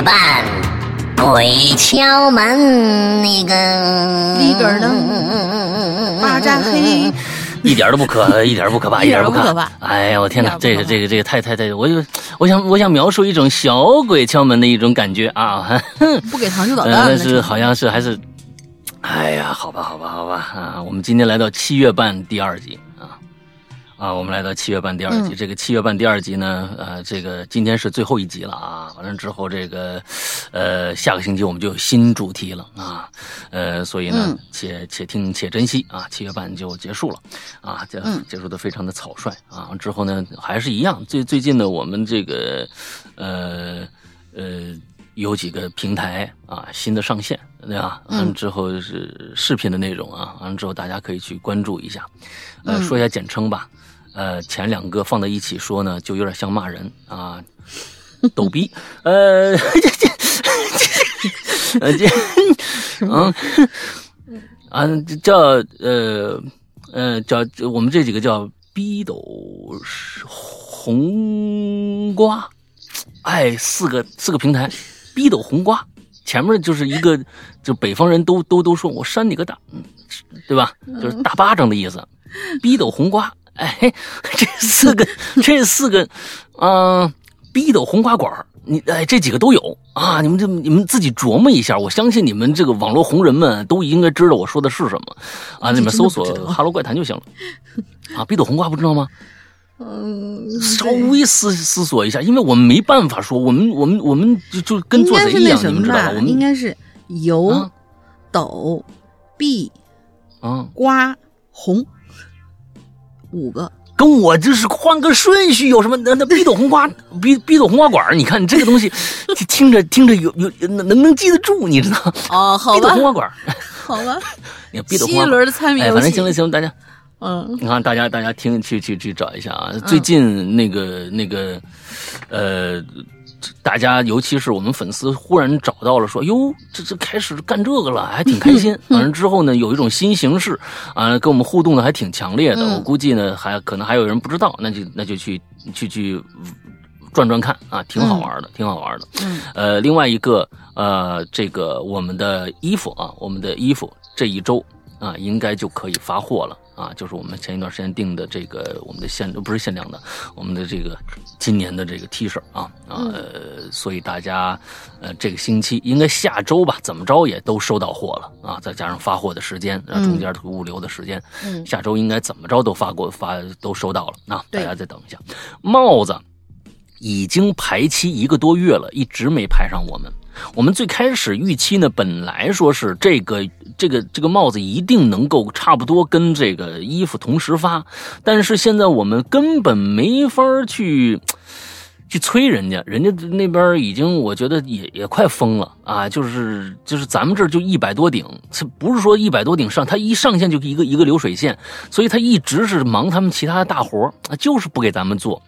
七月半，鬼敲门，那个里边呢，巴扎黑。一点都不可，一点 不可怕，一点不可怕。哎呀，我天哪，这个这个这个太太太，我就我想我想描述一种小鬼敲门的一种感觉啊！不给糖就捣蛋。但是好像是还是，哎呀，好吧好吧好吧啊！我们今天来到七月半第二集。啊，我们来到七月半第二集。这个七月半第二集呢，呃，这个今天是最后一集了啊。完了之后，这个，呃，下个星期我们就有新主题了啊。呃，所以呢，且且听且珍惜啊。七月半就结束了啊，结结束的非常的草率啊。之后呢，还是一样。最最近呢，我们这个，呃呃，有几个平台啊，新的上线，对吧？嗯。之后是视频的内容啊，完了之后大家可以去关注一下。呃，说一下简称吧。呃，前两个放在一起说呢，就有点像骂人啊，逗逼。呃，这这这这，嗯，啊，叫呃呃叫我们这几个叫逼斗红瓜，哎，四个四个平台，逼斗红瓜，前面就是一个，就北方人都都都说我扇你个大，对吧？就是大巴掌的意思，逼斗红瓜。哎，这四个，这四个，嗯，逼斗红花馆你哎，这几个都有啊！你们这你们自己琢磨一下，我相信你们这个网络红人们都应该知道我说的是什么啊！你们搜索“哈喽怪谈”就行了啊！逼斗红瓜不知道吗？嗯，稍微思思索一下，因为我们没办法说，我们我们我们就就跟做贼一样，你们知道吧？我们应该是油斗壁啊瓜红。五个，跟我就是换个顺序有什么？那那逼斗红花，逼逼斗红花馆你看你这个东西，听着听着有有能能能记得住，你知道？哦，好吧。逼斗红花馆好吧。你逼斗红花轮的猜谜哎，反正行了行了，大家，嗯，你看大家大家听去去去找一下啊，最近那个那个，呃。大家，尤其是我们粉丝，忽然找到了，说：“哟，这这开始干这个了，还挺开心。”完了之后呢，有一种新形式啊，跟我们互动的还挺强烈的。我估计呢，还可能还有人不知道，那就那就去去去转转看啊，挺好玩的，挺好玩的。呃，另外一个呃，这个我们的衣服啊，我们的衣服这一周啊，应该就可以发货了。啊，就是我们前一段时间订的这个，我们的限不是限量的，我们的这个今年的这个 T 恤啊啊，所以大家呃这个星期应该下周吧，怎么着也都收到货了啊，再加上发货的时间，中间物流的时间，下周应该怎么着都发过发都收到了啊，大家再等一下。帽子已经排期一个多月了，一直没排上我们。我们最开始预期呢，本来说是这个这个这个帽子一定能够差不多跟这个衣服同时发，但是现在我们根本没法去去催人家，人家那边已经我觉得也也快疯了啊！就是就是咱们这就一百多顶，这不是说一百多顶上，他一上线就一个一个流水线，所以他一直是忙他们其他的大活就是不给咱们做。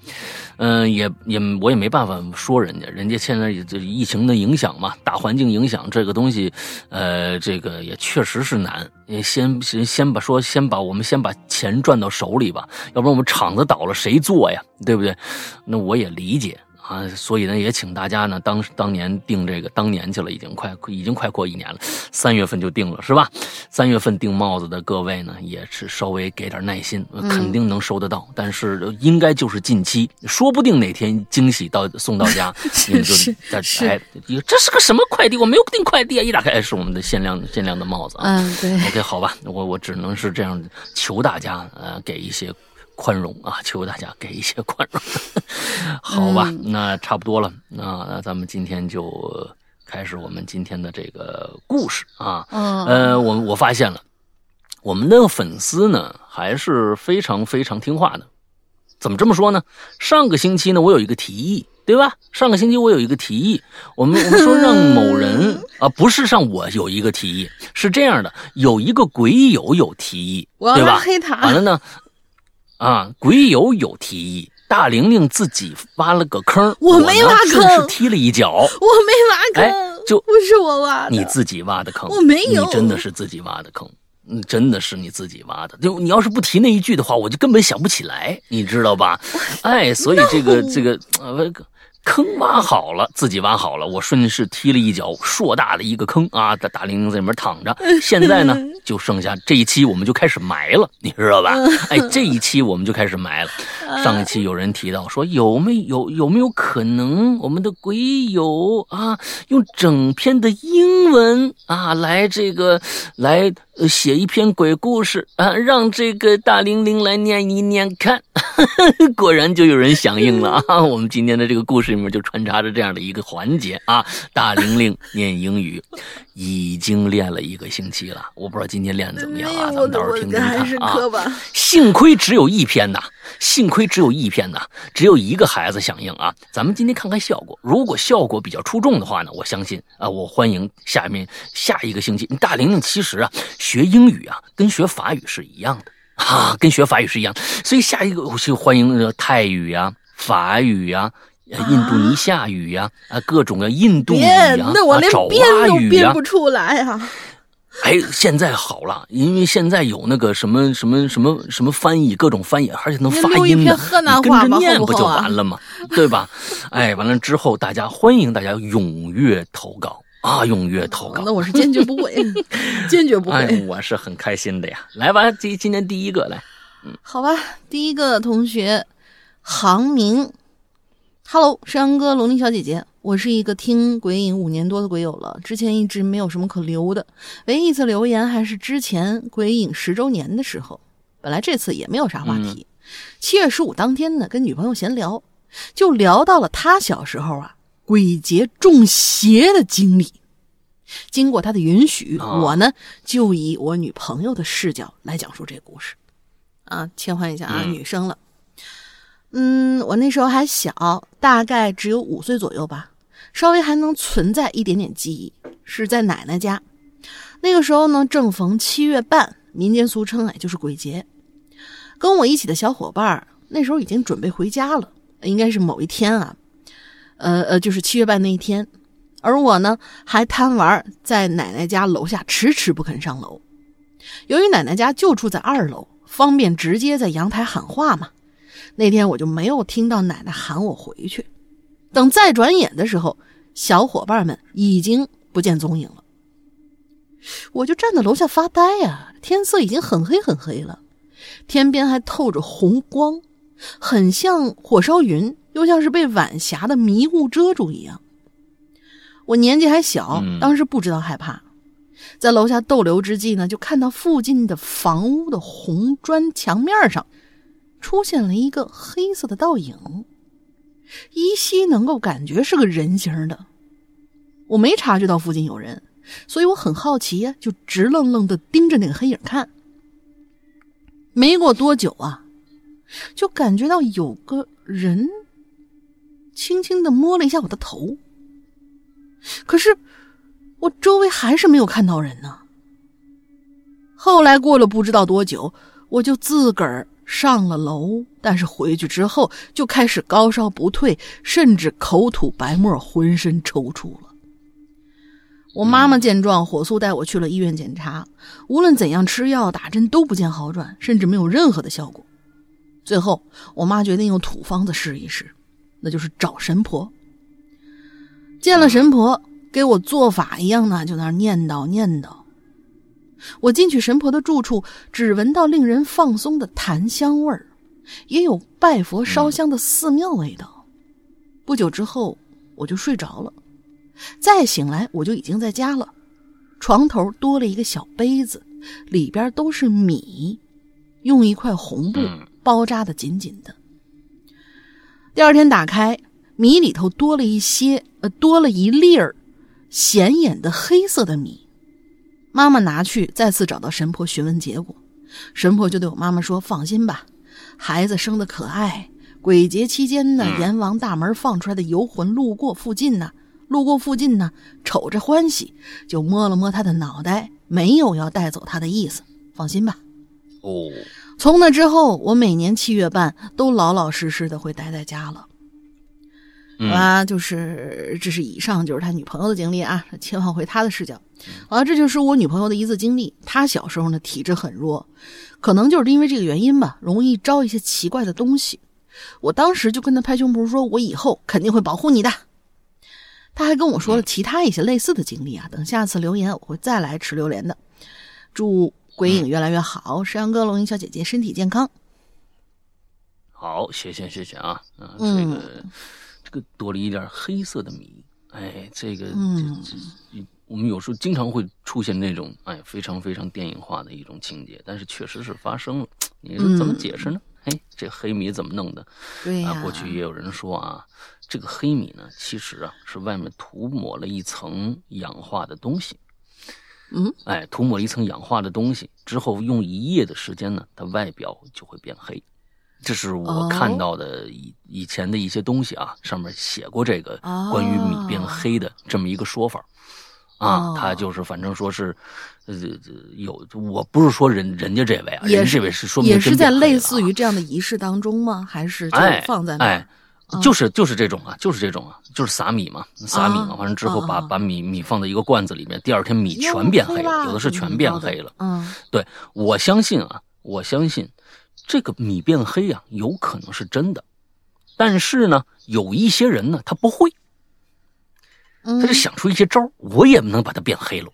嗯，也也我也没办法说人家，人家现在这疫情的影响嘛，大环境影响这个东西，呃，这个也确实是难。先先先把说，先把我们先把钱赚到手里吧，要不然我们厂子倒了谁做呀？对不对？那我也理解。啊，所以呢，也请大家呢，当当年订这个当年去了，已经快已经快过一年了，三月份就定了，是吧？三月份订帽子的各位呢，也是稍微给点耐心，肯定能收得到，但是应该就是近期，说不定哪天惊喜到送到家，你们就在哎，这是个什么快递？我没有订快递啊！一打开是我们的限量限量的帽子啊。嗯，对。OK，好吧，我我只能是这样求大家，呃，给一些。宽容啊，求大家给一些宽容，好吧？那差不多了，那那咱们今天就开始我们今天的这个故事啊。嗯，呃，我我发现了，我们的粉丝呢还是非常非常听话的。怎么这么说呢？上个星期呢，我有一个提议，对吧？上个星期我有一个提议，我们我们说 让某人啊，不是让我有一个提议，是这样的，有一个鬼友有提议，对吧？黑他。完了呢？啊，鬼友有提议，大玲玲自己挖了个坑，我没挖坑，是踢了一脚，我没挖坑，就不是我挖的，你自己挖的坑，我没有，你真的是自己挖的坑，嗯，真的是你自己挖的，就你要是不提那一句的话，我就根本想不起来，你知道吧？哎，所以这个这个呃，坑挖好了，自己挖好了，我顺势踢了一脚硕大的一个坑啊！大大玲玲在里面躺着。现在呢，就剩下这一期，我们就开始埋了，你知道吧？哎，这一期我们就开始埋了。上一期有人提到说，有没有有没有可能我们的鬼友啊，用整篇的英文啊来这个来写一篇鬼故事啊，让这个大玲玲来念一念看。果然就有人响应了啊！我们今天的这个故事里面就穿插着这样的一个环节啊，大玲玲念英语已经练了一个星期了，我不知道今天练的怎么样啊？咱们到时候听听看啊。幸亏只有一篇呐，幸亏只有一篇呐，只有一个孩子响应啊。咱们今天看看效果，如果效果比较出众的话呢，我相信啊，我欢迎下面下一个星期。大玲玲其实啊，学英语啊，跟学法语是一样的。啊，跟学法语是一样，所以下一个我就欢迎那个泰语呀、法语呀、印度尼西亚语呀啊，各种的印度语啊，那我连编都编不出来啊！哎，现在好了，因为现在有那个什么什么什么什么翻译，各种翻译，而且能发音的，跟着念不就完了吗？对吧？哎，完了之后，大家欢迎大家踊跃投稿。啊！踊跃投稿，那我是坚决不会，坚决不会。哎，我是很开心的呀。来吧，今今天第一个来，嗯，好吧，第一个同学，航明，Hello，山羊哥，龙鳞小姐姐，我是一个听鬼影五年多的鬼友了，之前一直没有什么可留的，唯一一次留言还是之前鬼影十周年的时候，本来这次也没有啥话题。七月十五当天呢，跟女朋友闲聊，就聊到了他小时候啊。鬼节中邪的经历，经过他的允许，我呢就以我女朋友的视角来讲述这个故事。啊，切换一下啊，女生了。嗯，我那时候还小，大概只有五岁左右吧，稍微还能存在一点点记忆，是在奶奶家。那个时候呢，正逢七月半，民间俗称哎就是鬼节。跟我一起的小伙伴那时候已经准备回家了，应该是某一天啊。呃呃，就是七月半那一天，而我呢还贪玩，在奶奶家楼下迟迟不肯上楼。由于奶奶家就住在二楼，方便直接在阳台喊话嘛。那天我就没有听到奶奶喊我回去。等再转眼的时候，小伙伴们已经不见踪影了。我就站在楼下发呆呀，天色已经很黑很黑了，天边还透着红光，很像火烧云。又像是被晚霞的迷雾遮住一样。我年纪还小，当时不知道害怕，在楼下逗留之际呢，就看到附近的房屋的红砖墙面上出现了一个黑色的倒影，依稀能够感觉是个人形的。我没察觉到附近有人，所以我很好奇呀，就直愣愣的盯着那个黑影看。没过多久啊，就感觉到有个人。轻轻的摸了一下我的头，可是我周围还是没有看到人呢。后来过了不知道多久，我就自个儿上了楼，但是回去之后就开始高烧不退，甚至口吐白沫，浑身抽搐了。我妈妈见状，火速带我去了医院检查，无论怎样吃药打针都不见好转，甚至没有任何的效果。最后，我妈决定用土方子试一试。那就是找神婆。见了神婆，给我做法一样呢，就那念叨念叨。我进去神婆的住处，只闻到令人放松的檀香味儿，也有拜佛烧香的寺庙味道。不久之后，我就睡着了。再醒来，我就已经在家了。床头多了一个小杯子，里边都是米，用一块红布包扎的紧紧的。第二天打开米里头多了一些，呃，多了一粒儿显眼的黑色的米。妈妈拿去再次找到神婆询问结果，神婆就对我妈妈说：“放心吧，孩子生的可爱。鬼节期间呢，阎王大门放出来的游魂路过附近呢，路过附近呢，瞅着欢喜，就摸了摸他的脑袋，没有要带走他的意思。放心吧。”哦。从那之后，我每年七月半都老老实实的会待在家了。啊，就是这是以上就是他女朋友的经历啊。切换回他的视角，啊，这就是我女朋友的一次经历。她小时候呢体质很弱，可能就是因为这个原因吧，容易招一些奇怪的东西。我当时就跟他拍胸脯说，我以后肯定会保护你的。他还跟我说了其他一些类似的经历啊，等下次留言我会再来吃榴莲的。祝鬼影越来越好，山羊哥、龙吟小姐姐身体健康。好，谢谢谢谢啊，啊，嗯这个这个多了一点黑色的米，哎，这个嗯这这我们有时候经常会出现那种哎非常非常电影化的一种情节，但是确实是发生了，你说怎么解释呢？哎，这黑米怎么弄的？对呀、啊，过去也有人说啊，这个黑米呢，其实啊是外面涂抹了一层氧化的东西。嗯，哎，涂抹了一层氧化的东西之后，用一夜的时间呢，它外表就会变黑。这是我哦看到的以以前的一些东西啊，上面写过这个哦关于米变黑的这么一个说法。啊哦，他就是反正说是，呃，这有我不是说人人家这位啊，人家这位是说明也是在类似于这样的仪式当中吗？还是就哎，放在那儿？哎，就是就是这种啊，就是这种啊，就是撒米嘛，撒米嘛，啊完了之后把把米米放在一个罐子里面，第二天米全变黑了，有的是全变黑了。嗯，对我相信啊，我相信这个米变黑啊，有可能是真的，但是呢，有一些人呢，他不会，嗯他就想出一些招我也能把它变黑了，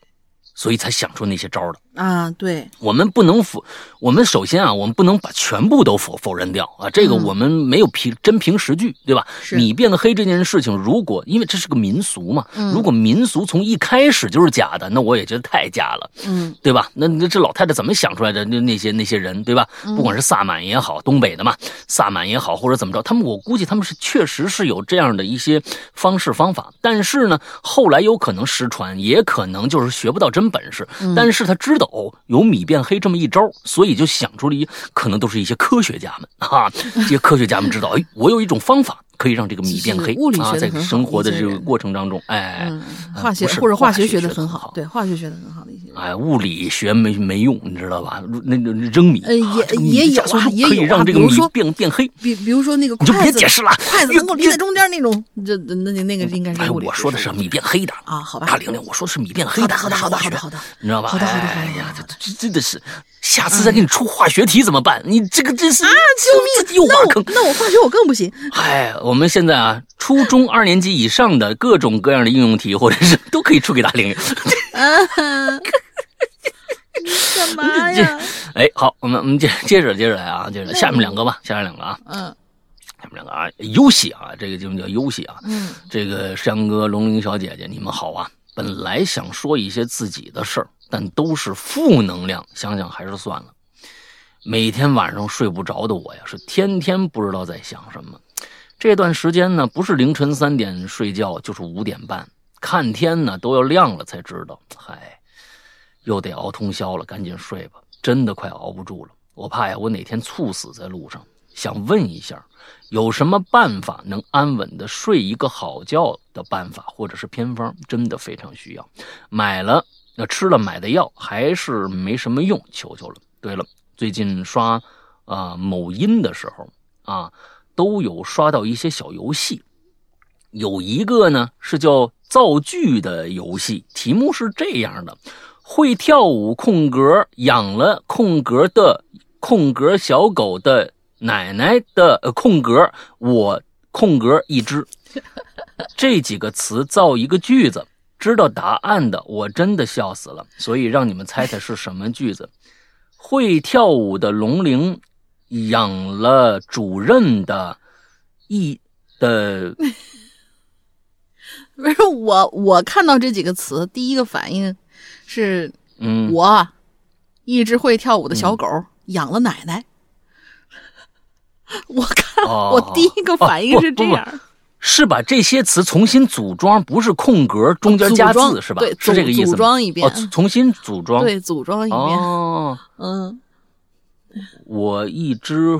所以才想出那些招儿的。啊，对，我们不能否，我们首先啊，我们不能把全部都否否认掉啊，这个嗯我们没有凭真凭实据，对吧？你变得黑这件事情，如果因为这是个民俗嘛，嗯如果民俗从一开始就是假的，那我也觉得太假了，嗯对吧？那那这老太太怎么想出来的？那那些那些人，对吧？嗯不管是萨满也好，东北的嘛，萨满也好，或者怎么着，他们我估计他们是确实是有这样的一些方式方法，但是呢，后来有可能失传，也可能就是学不到真本事。嗯但是他知道哦，有米变黑这么一招，所以就想出了一，可能都是一些科学家们啊，这些科学家们知道，哎，我有一种方法可以让这个米变黑物理学啊，在生活的这个过程当中，哎。化学或者化学学的很好，对，化学学的很好的一些人。哎，物理学没没用，你知道吧？那那扔米，呃也也有也有啊可以让这个米比如说变变黑。比比如说那个你就筷子，别解释了筷子能够立在中间那种，这那那那个应该是哎，物理我说的是米变黑的啊好吧大玲玲，我说的是米变黑的，好的好的好的好的你知道吧？好的好的好的哎呀，这这真的是，下次再给你出化学题怎么办？你这个真是啊，救命！又挖坑。那我化学我更不行。哎，我们现在啊，初中二年级以上的各种各样的应用题，或者是 都可以出给大玲玲。啊，干嘛呀？哎，好，我们我们接接着接着来啊，接着来下面两个吧，下面两个啊，嗯下面两个啊，游戏啊，这个节目叫游戏啊。嗯这个山哥、龙玲小姐姐，你们好啊！本来想说一些自己的事儿，但都是负能量，想想还是算了。每天晚上睡不着的我呀，是天天不知道在想什么。这段时间呢，不是凌晨三点睡觉，就是五点半，看天呢都要亮了才知道。嗨，又得熬通宵了，赶紧睡吧，真的快熬不住了。我怕呀，我哪天猝死在路上。想问一下，有什么办法能安稳的睡一个好觉的办法，或者是偏方？真的非常需要。买了，那吃了买的药还是没什么用，求求了。对了，最近刷啊、某音的时候啊，都有刷到一些小游戏，有一个呢是叫造句的游戏，题目是这样的：会跳舞空格养了空格的空格小狗的奶奶的呃空格我空格一只，这几个词造一个句子。知道答案的我真的笑死了，所以让你们猜猜是什么句子。会跳舞的龙玲养了主任的一的 不是我，我看到这几个词，第一个反应是嗯，我一只会跳舞的小狗养了奶奶。我看哦我第一个反应是这样，是把这些词重新组装，不是空格中间加字是吧？对，是这个意思组装一遍哦，重新组装。对，组装一遍。哦，嗯，我一只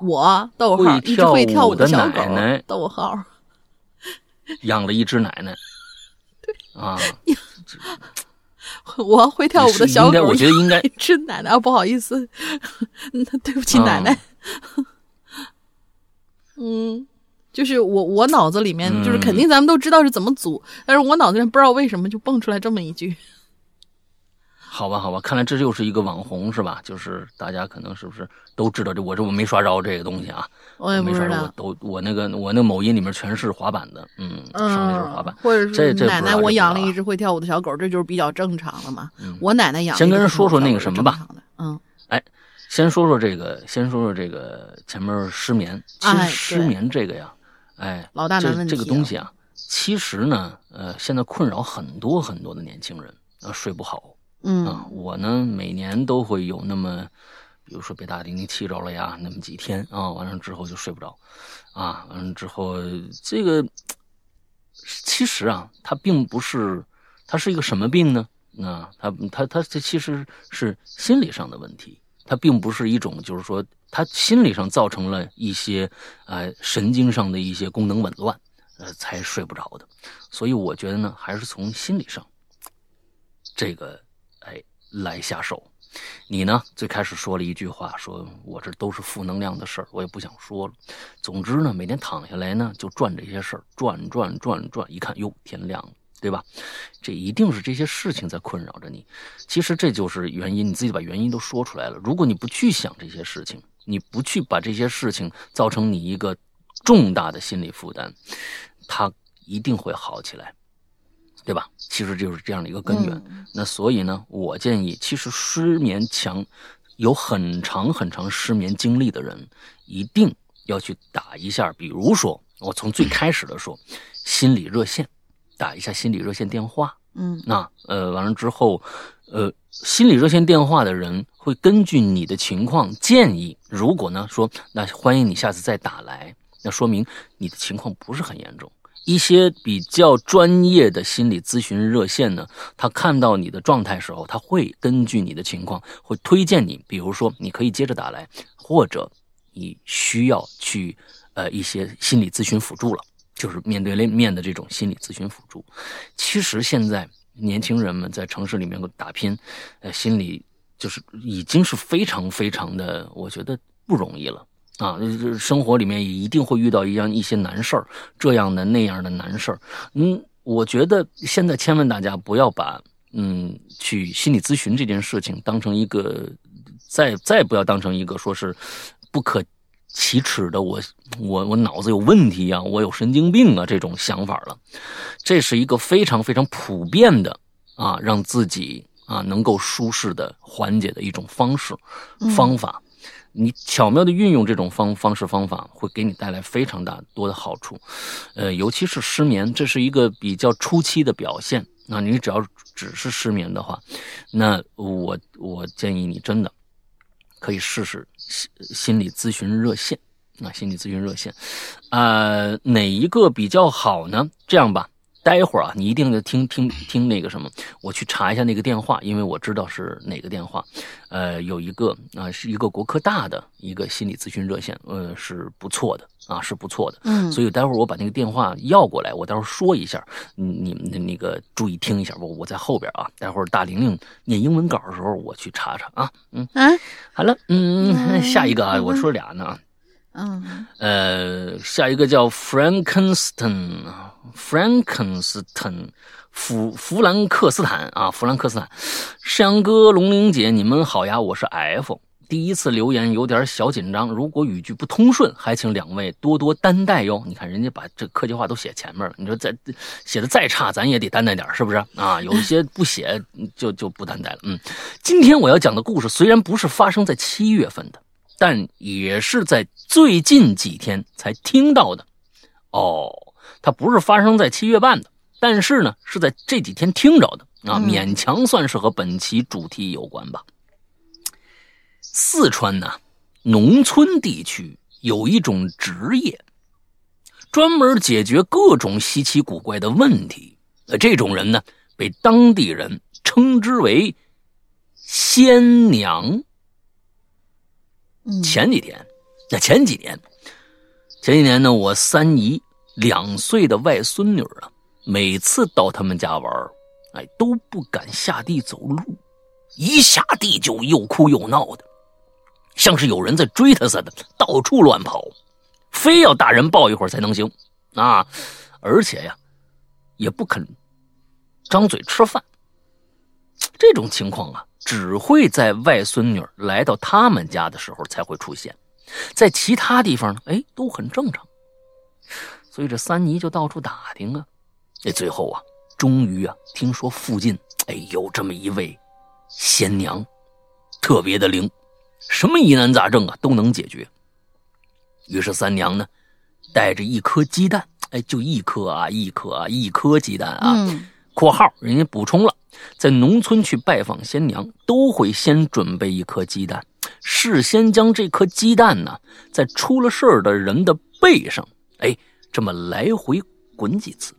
我逗号会一只会跳舞的小狗奶奶。逗号，养了一只奶奶。对。啊，我会跳舞的小狗，应该我觉得应该。一只奶奶，啊不好意思，那 对不起啊奶。奶。嗯，就是我我脑子里面就是肯定咱们都知道是怎么组，但是我脑子里面不知道为什么就蹦出来这么一句。好吧，好吧，看来这又是一个网红是吧？就是大家可能是不是都知道这？我这我没刷着这个东西啊，我也没刷着。我。都我那个我那某音里面全是滑板的，嗯，上的就是滑板嗯，。或者这这是奶奶，我养了一只会跳舞的小狗，这就是比较正常的嘛。嗯我奶奶养先跟人说说那个什么吧嗯，先说说这个，先说说这个前面失眠。其哎实失眠这个呀，哎，老大难这这个东西啊，其实呢，呃，现在困扰很多很多的年轻人啊，睡不好啊。嗯我呢，每年都会有那么，比如说被大零零气着了呀，那么几天啊，完了之后就睡不着，啊，完了之后这个其实啊，它并不是，它是一个什么病呢？啊，它它它这其实是心理上的问题，它并不是一种就是说，它心理上造成了一些呃神经上的一些功能紊乱，呃，才睡不着的。所以我觉得呢，还是从心理上这个来下手。你呢？最开始说了一句话，说我这都是负能量的事儿，我也不想说了。总之呢，每天躺下来呢，就转这些事儿，转转转转，一看哟，天亮了，对吧？这一定是这些事情在困扰着你。其实这就是原因，你自己把原因都说出来了。如果你不去想这些事情，你不去把这些事情造成你一个重大的心理负担，它一定会好起来，对吧？其实就是这样的一个根源。嗯那所以呢，我建议，其实失眠强，有很长很长失眠经历的人，一定要去打一下。比如说，我从最开始的说，心理热线，打一下心理热线电话。嗯那呃，完了之后，呃，心理热线电话的人会根据你的情况建议，如果呢说，那欢迎你下次再打来，那说明你的情况不是很严重。一些比较专业的心理咨询热线呢，他看到你的状态时候，他会根据你的情况，会推荐你，比如说你可以接着打来，或者你需要去呃一些心理咨询辅助了，就是面对面的这种心理咨询辅助。其实现在年轻人们在城市里面打拼，呃，心理就是已经是非常非常的，我觉得不容易了。啊，就是生活里面也一定会遇到一样一些难事儿，这样的那样的难事儿。嗯，我觉得现在千万大家不要把嗯去心理咨询这件事情当成一个，再再不要当成一个说是不可启齿的我我我脑子有问题啊，我有神经病啊这种想法了。这是一个非常非常普遍的啊，让自己啊能够舒适的缓解的一种方式方法。你巧妙的运用这种方方式方法，会给你带来非常大多的好处，呃，尤其是失眠，这是一个比较初期的表现。那你只要只是失眠的话，那我我建议你真的可以试试心心理咨询热线。啊，心理咨询热线，呃，哪一个比较好呢？这样吧，待会儿啊，你一定得听听听那个什么，我去查一下那个电话，因为我知道是哪个电话。呃，有一个啊、是一个国科大的一个心理咨询热线，呃，是不错的啊，是不错的。嗯，所以待会儿我把那个电话要过来，我待会儿说一下，你你们的那个注意听一下，我我在后边啊，待会儿大玲玲念英文稿的时候，我去查查啊。嗯，啊，好了，嗯，嗯下一个啊，嗯我说俩呢，嗯呃，下一个叫 Frankenstein，弗弗兰克斯坦啊，弗兰克斯坦，山羊哥、龙玲姐，你们好呀，我是 F。第一次留言有点小紧张，如果语句不通顺，还请两位多多担待哟。你看人家把这客气话都写前面了，你说再写的再差，咱也得担待点，是不是啊？有一些不写就就不担待了。嗯，今天我要讲的故事虽然不是发生在七月份的，但也是在最近几天才听到的。哦，它不是发生在七月半的，但是呢，是在这几天听着的啊，嗯勉强算是和本期主题有关吧。四川呢，农村地区有一种职业，专门解决各种稀奇古怪的问题。呃，这种人呢，被当地人称之为“仙娘”。嗯，前几天，那前几年，前几年呢，我三姨两岁的外孙女啊，每次到他们家玩哎，都不敢下地走路，一下地就又哭又闹的，像是有人在追她似的，到处乱跑，非要大人抱一会儿才能行啊！而且呀，也不肯张嘴吃饭。这种情况啊，只会在外孙女来到他们家的时候才会出现，在其他地方呢，哎，都很正常。所以这三妮就到处打听啊，这最后啊，终于啊，听说附近哎有这么一位仙娘，特别的灵，什么疑难杂症啊都能解决。于是三娘呢，带着一颗鸡蛋，哎，就一颗啊，一颗啊，一颗鸡蛋啊。嗯括号人家补充了，在农村去拜访仙娘，都会先准备一颗鸡蛋，事先将这颗鸡蛋呢，在出了事儿的人的背上，哎，这么来回滚几次。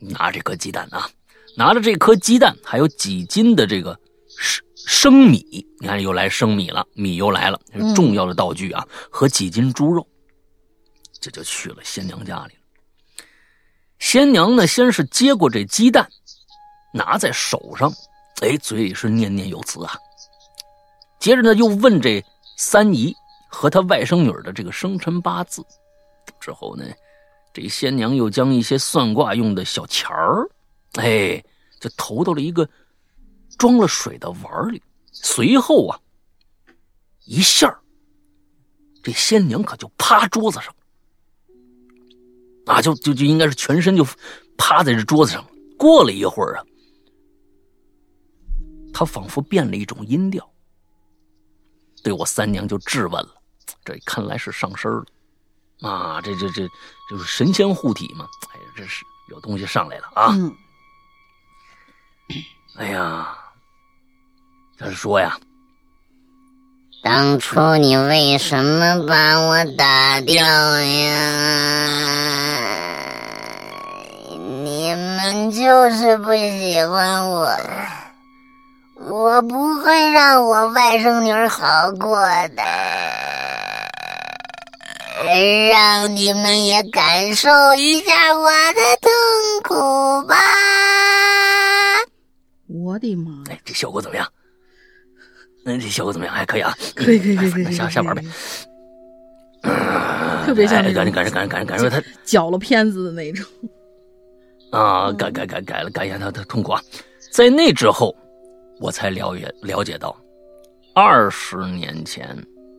拿这颗鸡蛋啊，拿着这颗鸡蛋，还有几斤的这个生生米，你看又来生米了，米又来了，重要的道具啊，和几斤猪肉，这就去了仙娘家里了。仙娘呢，先是接过这鸡蛋。拿在手上，哎，嘴里是念念有词啊。接着呢，又问这三姨和她外甥女的这个生辰八字。之后呢，这仙娘又将一些算卦用的小钱儿，哎，就投到了一个装了水的碗里。随后啊，一下这仙娘可就趴桌子上，啊，就就就应该是全身就趴在这桌子上。过了一会儿啊。他仿佛变了一种音调，对我三娘就质问了。这看来是上身了，啊，这这这就是神仙护体嘛。哎呀，这是有东西上来了啊！嗯哎呀，他说呀，当初你为什么把我打掉呀？你们就是不喜欢我。我不会让我外甥女好过的，让你们也感受一下我的痛苦吧。我的妈呀！哎，这效果怎么样？那这效果怎么样？还可以啊，可以可以可以可以，那下下玩呗。特别像那种哎感觉感觉感觉感觉感觉他搅了片子的那种。啊，改改改改了，改一下他的痛苦啊。在那之后，我才了解了解到，二十年前，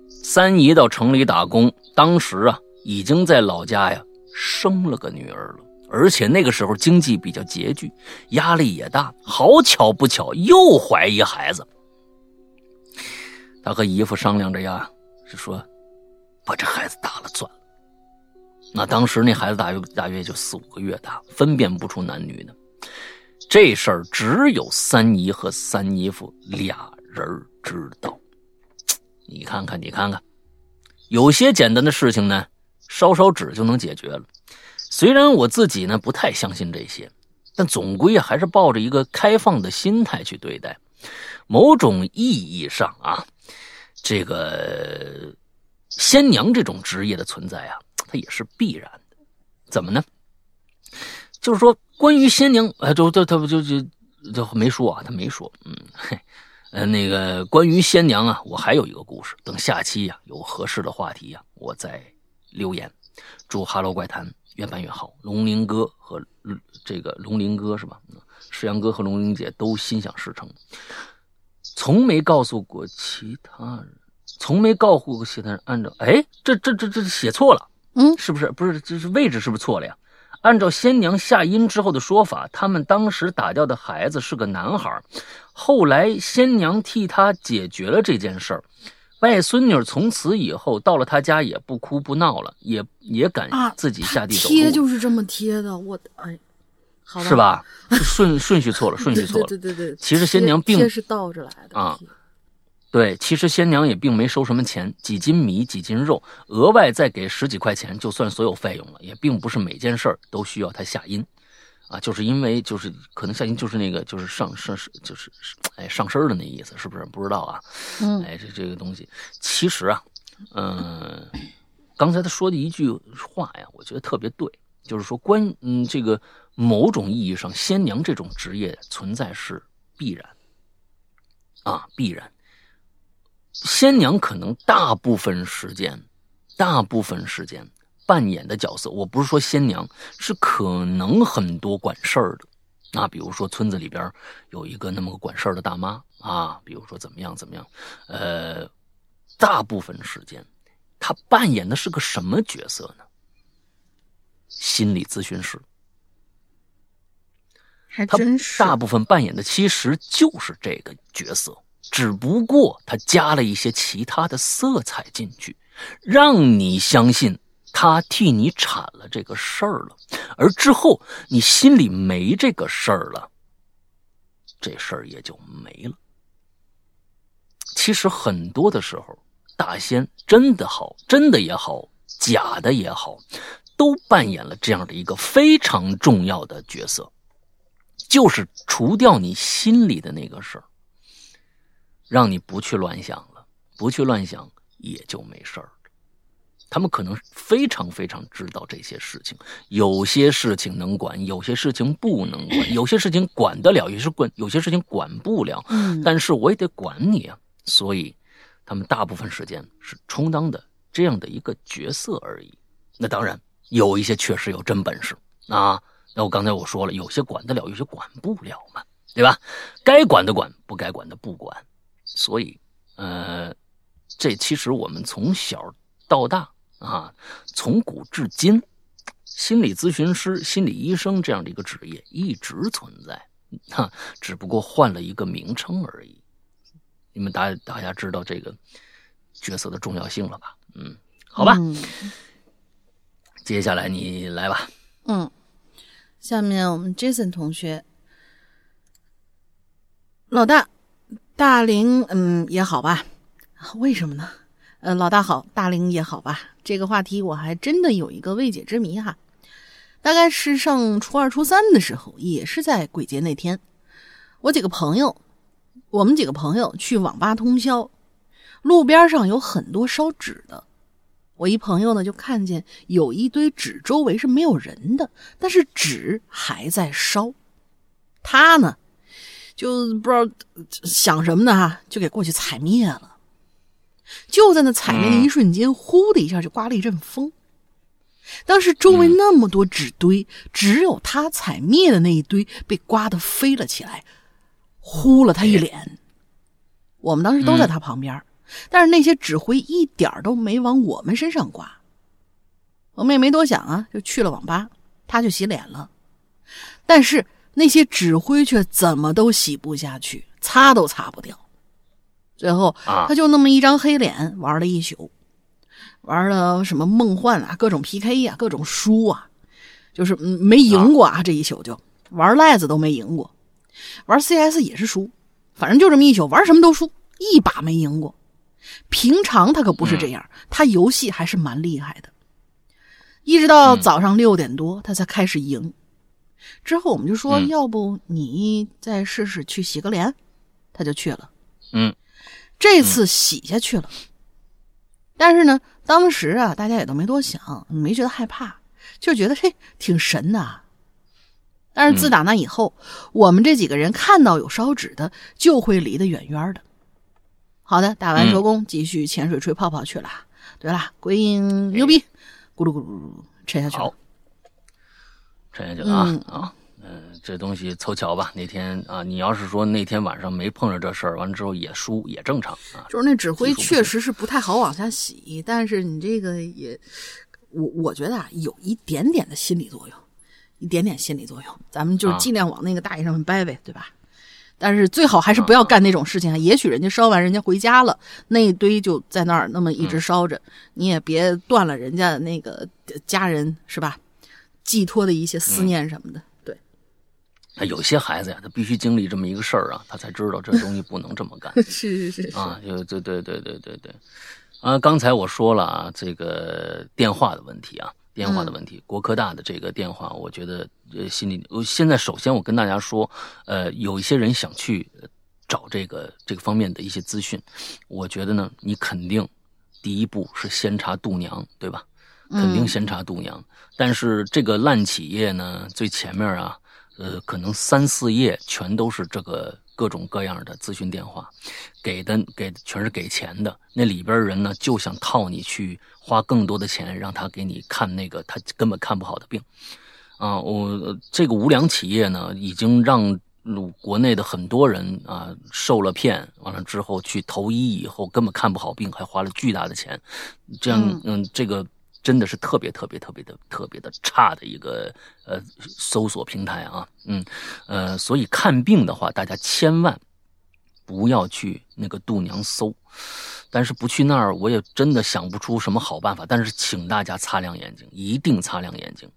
三姨到城里打工，当时啊，已经在老家呀生了个女儿了，而且那个时候经济比较拮据，压力也大。好巧不巧，又怀一孩子。他和姨夫商量着呀，是说把这孩子打了算了。那当时那孩子大约大约就四五个月大，分辨不出男女的。这事儿只有三姨和三姨夫俩人知道。你看看，你看看，有些简单的事情呢，烧烧纸就能解决了。虽然我自己呢不太相信这些，但总归还是抱着一个开放的心态去对待。某种意义上啊，这个仙娘这种职业的存在啊，它也是必然的。怎么呢？就是说，关于仙娘，呃，就就他不就就就没说啊，他没说，嗯，嘿，呃，那个关于仙娘啊，我还有一个故事，等下期呀、有合适的话题呀、我再留言。祝哈喽怪谈越办越好，龙鳞哥和嗯这个龙鳞哥是吧？嗯世阳哥和龙鳞姐都心想事成，从没告诉过其他人，从没告诉过其他人。按照，哎，这这这这写错了，嗯是不是？不是，这是位置是不是错了呀？按照仙娘下阴之后的说法，他们当时打掉的孩子是个男孩，后来仙娘替他解决了这件事儿。外孙女从此以后到了他家也不哭不闹了，也也敢啊，自己下地走路，贴就是这么贴的，我哎，好是？吧？顺顺序错了，顺序错了。对对对对，其实仙娘并是倒着来的啊贴对，其实仙娘也并没收什么钱，几斤米、几斤肉，额外再给十几块钱，就算所有费用了。也并不是每件事儿都需要他下阴，啊，就是因为就是可能下阴就是那个就是上上就是哎上身儿的那意思，是不是？不知道啊。嗯哎，这这个东西，其实啊，嗯、刚才他说的一句话呀，我觉得特别对，就是说关嗯这个某种意义上，仙娘这种职业存在是必然，啊必然。仙娘可能大部分时间，大部分时间扮演的角色，我不是说仙娘，是可能很多管事儿的，那，比如说村子里边有一个那么个管事儿的大妈啊，比如说怎么样怎么样，呃，大部分时间她扮演的是个什么角色呢？心理咨询师。他还真是大部分扮演的其实就是这个角色，只不过他加了一些其他的色彩进去，让你相信他替你铲了这个事儿了，而之后你心里没这个事儿了，这事儿也就没了。其实很多的时候，大仙真的好，真的也好，假的也好，都扮演了这样的一个非常重要的角色。就是除掉你心里的那个事儿，让你不去乱想了，不去乱想也就没事儿了。他们可能非常非常知道这些事情，有些事情能管，有些事情不能管，有些事情管得了，有些管，有些事情管不了。嗯，但是我也得管你啊，所以他们大部分时间是充当的这样的一个角色而已。那当然有一些确实有真本事啊。那我刚才我说了，有些管得了，有些管不了嘛，对吧？该管的管，不该管的不管。所以，呃，这其实我们从小到大啊，从古至今，心理咨询师、心理医生这样的一个职业一直存在，哈，只不过换了一个名称而已。你们大大家知道这个角色的重要性了吧？嗯，好吧。嗯接下来你来吧。嗯，下面我们 Jason 同学，老大，大龄嗯也好吧？为什么呢？呃，老大好，大龄也好吧？这个话题我还真的有一个未解之谜哈。大概是上初二、初三的时候，也是在鬼节那天，我几个朋友，我们几个朋友去网吧通宵，路边上有很多烧纸的。我一朋友呢，就看见有一堆纸，周围是没有人的，但是纸还在烧。他呢，就不知道想什么呢哈，就给过去踩灭了。就在那踩灭的一瞬间，呼的一下就刮了一阵风。当时周围那么多纸堆，只有他踩灭的那一堆被刮得飞了起来，呼了他一脸。我们当时都在他旁边。但是那些纸灰一点都没往我们身上刮，我们也没多想啊，就去了网吧，他就洗脸了。但是那些纸灰却怎么都洗不下去，擦都擦不掉。最后他就那么一张黑脸玩了一宿，玩了什么梦幻啊，各种 PK 呀、各种输啊，就是没赢过啊。这一宿就玩赖子都没赢过，玩 CS 也是输，反正就这么一宿玩什么都输，一把没赢过。平常他可不是这样，他游戏还是蛮厉害的。一直到早上六点多，他才开始赢。之后我们就说，要不你再试试去洗个脸，他就去了。嗯，这次洗下去了。但是呢，当时啊，大家也都没多想，没觉得害怕，就觉得嘿挺神的。但是自打那以后，我们这几个人看到有烧纸的，就会离得远远的。好的，打完收工，继续潜水吹泡泡去了。对了，鬼影牛逼，咕噜咕噜咕噜沉下去了。好，沉下去了啊啊，嗯，这东西凑巧吧？那天啊，你要是说那天晚上没碰着这事儿，完了之后也输也正常啊。就是那纸灰确实是不太好往下洗，但是你这个也，我我觉得啊，有一点点的心理作用，一点点心理作用，咱们就是尽量往那个大爷上面掰呗，对吧？但是最好还是不要干那种事情啊！也许人家烧完，人家回家了，那一堆就在那儿，那么一直烧着，你也别断了人家那个家人是吧？寄托的一些思念什么的。对，有些孩子呀，他必须经历这么一个事儿啊，他才知道这东西不能这么干。是是是啊，就对对对对对对。啊，刚才我说了啊，这个电话的问题啊。电话的问题，国科大的这个电话，我觉得呃，心里，我现在首先我跟大家说，呃，有一些人想去找这个这个方面的一些资讯，我觉得呢，你肯定第一步是先查度娘，对吧？肯定先查度娘。但是这个烂企业呢，最前面啊，呃，可能三四页全都是这个各种各样的咨询电话，给的给全是给钱的，那里边人呢就想套你去。花更多的钱让他给你看那个他根本看不好的病，啊，我这个无良企业呢，已经让国内的很多人啊受了骗，完了之后去投医以后根本看不好病，还花了巨大的钱，这样嗯，这个真的是特别特别特别的特别的差的一个呃搜索平台啊，嗯呃，所以看病的话，大家千万不要去那个度娘搜。但是不去那儿，我也真的想不出什么好办法。但是请大家擦亮眼睛，一定擦亮眼睛，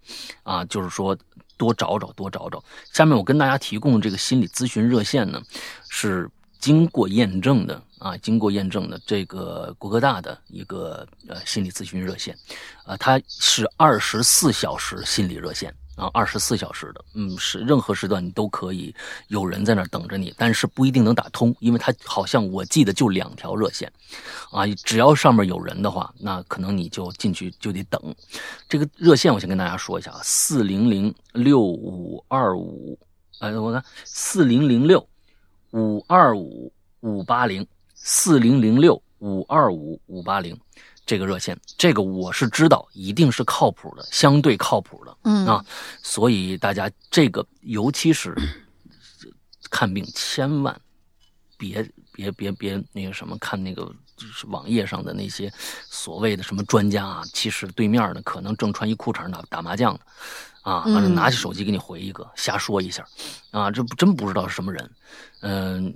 啊，就是说多找找，多找找。下面我跟大家提供这个心理咨询热线呢，是经过验证的啊，经过验证的这个国科大的一个呃心理咨询热线，啊，它是二十四小时心理热线。啊，二十四小时的，嗯，是任何时段你都可以有人在那儿等着你，但是不一定能打通，因为它好像我记得就两条热线，啊，只要上面有人的话，那可能你就进去就得等。这个热线我先跟大家说一下啊，四零零六五二五，哎，我看四零零六五二五五八零，四零零六五二五五八零。这个热线，这个我是知道，一定是靠谱的，相对靠谱的，嗯啊，所以大家这个，尤其是看病，千万别别别别那个什么，看那个就是网页上的那些所谓的什么专家啊，其实对面呢可能正穿一裤衩打打麻将呢，啊，完了拿起手机给你回一个，瞎说一下，啊，这真不知道是什么人，嗯。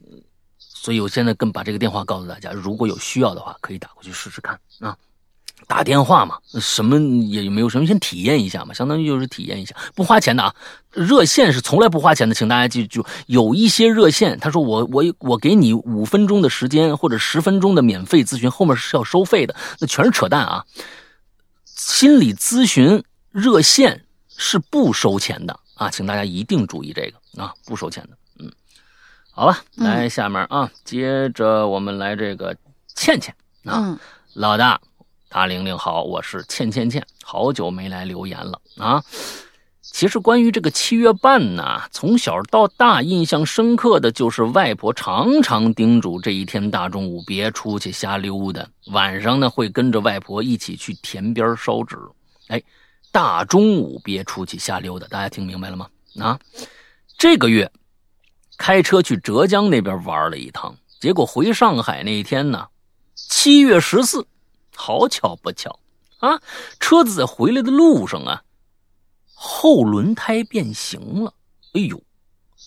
所以，我现在更把这个电话告诉大家，如果有需要的话，可以打过去试试看啊。打电话嘛，什么也没有什么，先体验一下嘛，相当于就是体验一下，不花钱的啊。热线是从来不花钱的，请大家记住，有一些热线，他说我我我给你五分钟的时间或者十分钟的免费咨询，后面是要收费的，那全是扯淡啊。心理咨询热线是不收钱的啊，请大家一定注意这个啊，不收钱的。嗯好了，来下面啊，接着我们来这个倩倩啊，老大，大玲玲好，我是倩倩倩，好久没来留言了啊。其实关于这个七月半呢，从小到大印象深刻的就是外婆常常叮嘱这一天大中午别出去瞎溜达，晚上呢会跟着外婆一起去田边烧纸。哎，大中午别出去瞎溜达，大家听明白了吗？啊，这个月。开车去浙江那边玩了一趟，结果回上海那一天呢，七月十四，好巧不巧啊！车子在回来的路上啊，后轮胎变形了。哎呦，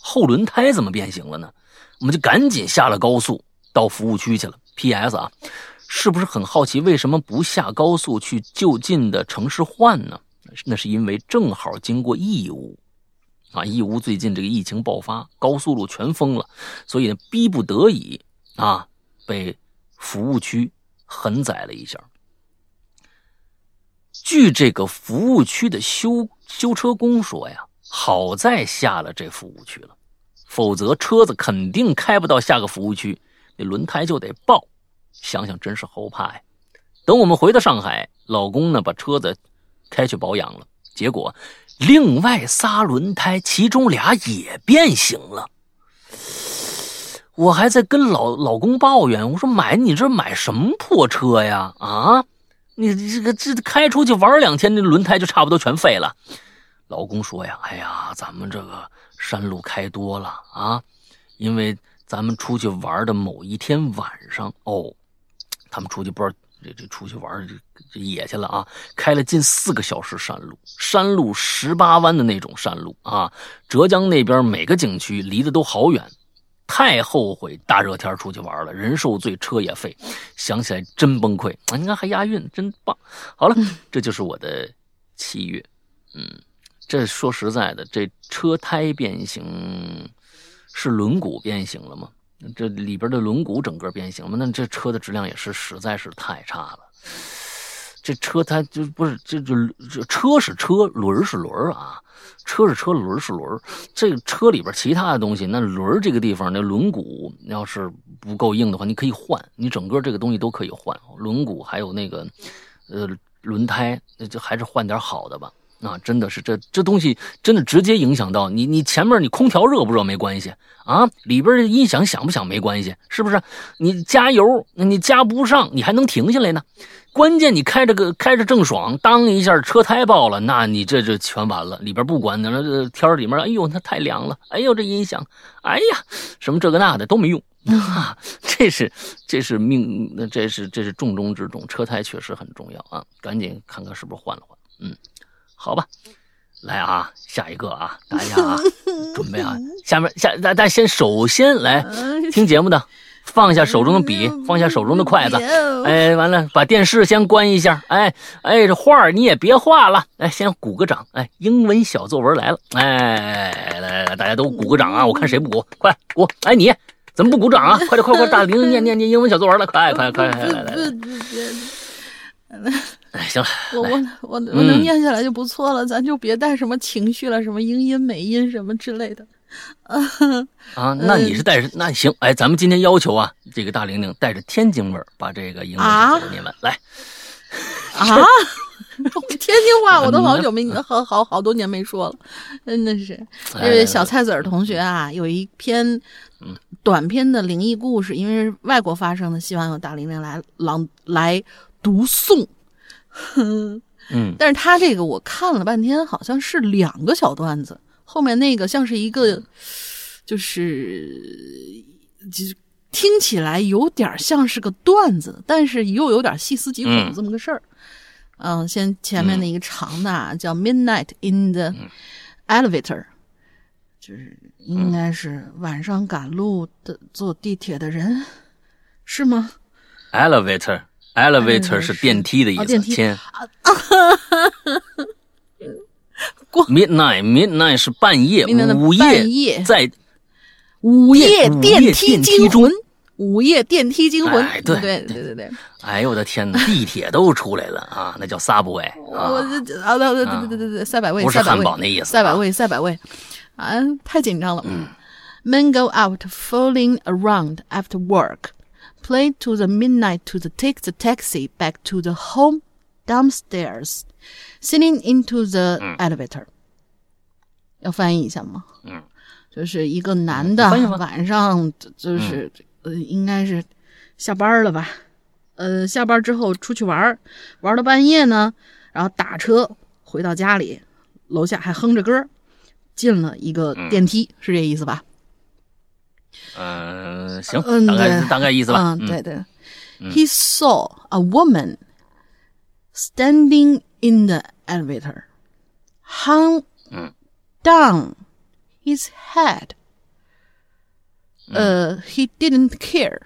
后轮胎怎么变形了呢？我们就赶紧下了高速到服务区去了。P.S. 啊，是不是很好奇为什么不下高速去就近的城市换呢？那是因为正好经过义乌。啊，义乌最近这个疫情爆发，高速路全封了，所以，逼不得已啊，被服务区狠宰了一下。据这个服务区的修修车工说呀，好在下了这服务区了，否则车子肯定开不到下个服务区，那轮胎就得爆。想想真是后怕呀。等我们回到上海，老公呢把车子开去保养了，结果。另外仨轮胎，其中俩也变形了。我还在跟老老公抱怨，我说买你这买什么破车呀？啊，你这个这开出去玩两天，那轮胎就差不多全废了。老公说呀，哎呀，咱们这个山路开多了啊，因为咱们出去玩的某一天晚上，哦，他们出去不知道。这这出去玩这这野去了啊！开了近四个小时山路，山路十八弯的那种山路啊！浙江那边每个景区离得都好远，太后悔大热天出去玩了，人受罪，车也废，想起来真崩溃啊！你看还押韵，真棒！好了，这就是我的七月。嗯，这说实在的，这车胎变形是轮毂变形了吗？这里边的轮毂整个变形了，那这车的质量也是实在是太差了。这车它就不是这这这车是车，轮是轮啊，车是车，轮是轮。这个车里边其他的东西，那轮这个地方那轮毂要是不够硬的话，你可以换，你整个这个东西都可以换。轮毂还有那个呃轮胎，那就还是换点好的吧。啊，真的是这这东西真的直接影响到你，你前面你空调热不热没关系啊，里边的音响响不响没关系，是不是？你加油，你加不上，你还能停下来呢。关键你开着个开着正爽，当一下车胎爆了，那你这这全完了。里边不管那这天里面，哎呦，那太凉了，哎呦这音响，哎呀，什么这个那的都没用 啊。这是这是命，这是这是重中之重，车胎确实很重要啊，赶紧看看是不是换了换。嗯，好吧，来啊，下一个啊，大家啊，准备啊，下面下大家先首先来听节目的。放下手中的笔，放下手中的筷子，哎，完了，把电视先关一下，哎哎，这画你也别画了，哎，先鼓个掌，哎，英文小作文来了，哎，来来来，大家都鼓个掌啊，我看谁不鼓，快鼓，哎，你怎么不鼓掌啊？快点，快快，大玲念念念英文小作文了，快快快，来来来，哎，行了，我我我我能念下来就不错了，咱就别带什么情绪了，什么英音美音什么之类的。啊，那你是带着那行，哎，咱们今天要求啊，这个大玲玲带着天津味儿把这个英文念完来。啊，天津话我都好久没好好好多年没说了，真的是。这位小菜籽儿同学啊，有一篇短篇的灵异故事，因为是外国发生的，希望有大玲玲来朗来读诵。嗯，但是他这个我看了半天，好像是两个小段子。后面那个像是一个，就是就听起来有点像是个段子，但是又有点细思极恐这么个事儿。嗯，先前面的一个长的啊叫《Midnight in the Elevator》，就是应该是晚上赶路的坐地铁的人，是吗？Elevator，Elevator 是电梯的意思，电梯。Midnight，Midnight 是半夜，午夜，在午夜电梯惊魂，午夜电梯惊魂，对对对对对。哎呦我的天哪，地铁都出来了啊！那叫 Subway 啊！我这啊对对对对对对，赛百味，不是汉堡那意思，赛百味，赛百味啊！太紧张了。Men go out fooling around after work, play to the midnight to the take the taxi back to the home downstairs. Sitting into the elevator，要翻译一下吗？嗯，就是一个男的晚上就是呃，应该是下班了吧？呃，下班之后出去玩，玩到半夜呢，然后打车回到家里，楼下还哼着歌，进了一个电梯，是这意思吧？嗯，行，大概大概意思吧。嗯，对对。He saw a woman standing in the elevator, hung down his head. 呃、uh,，he didn't care。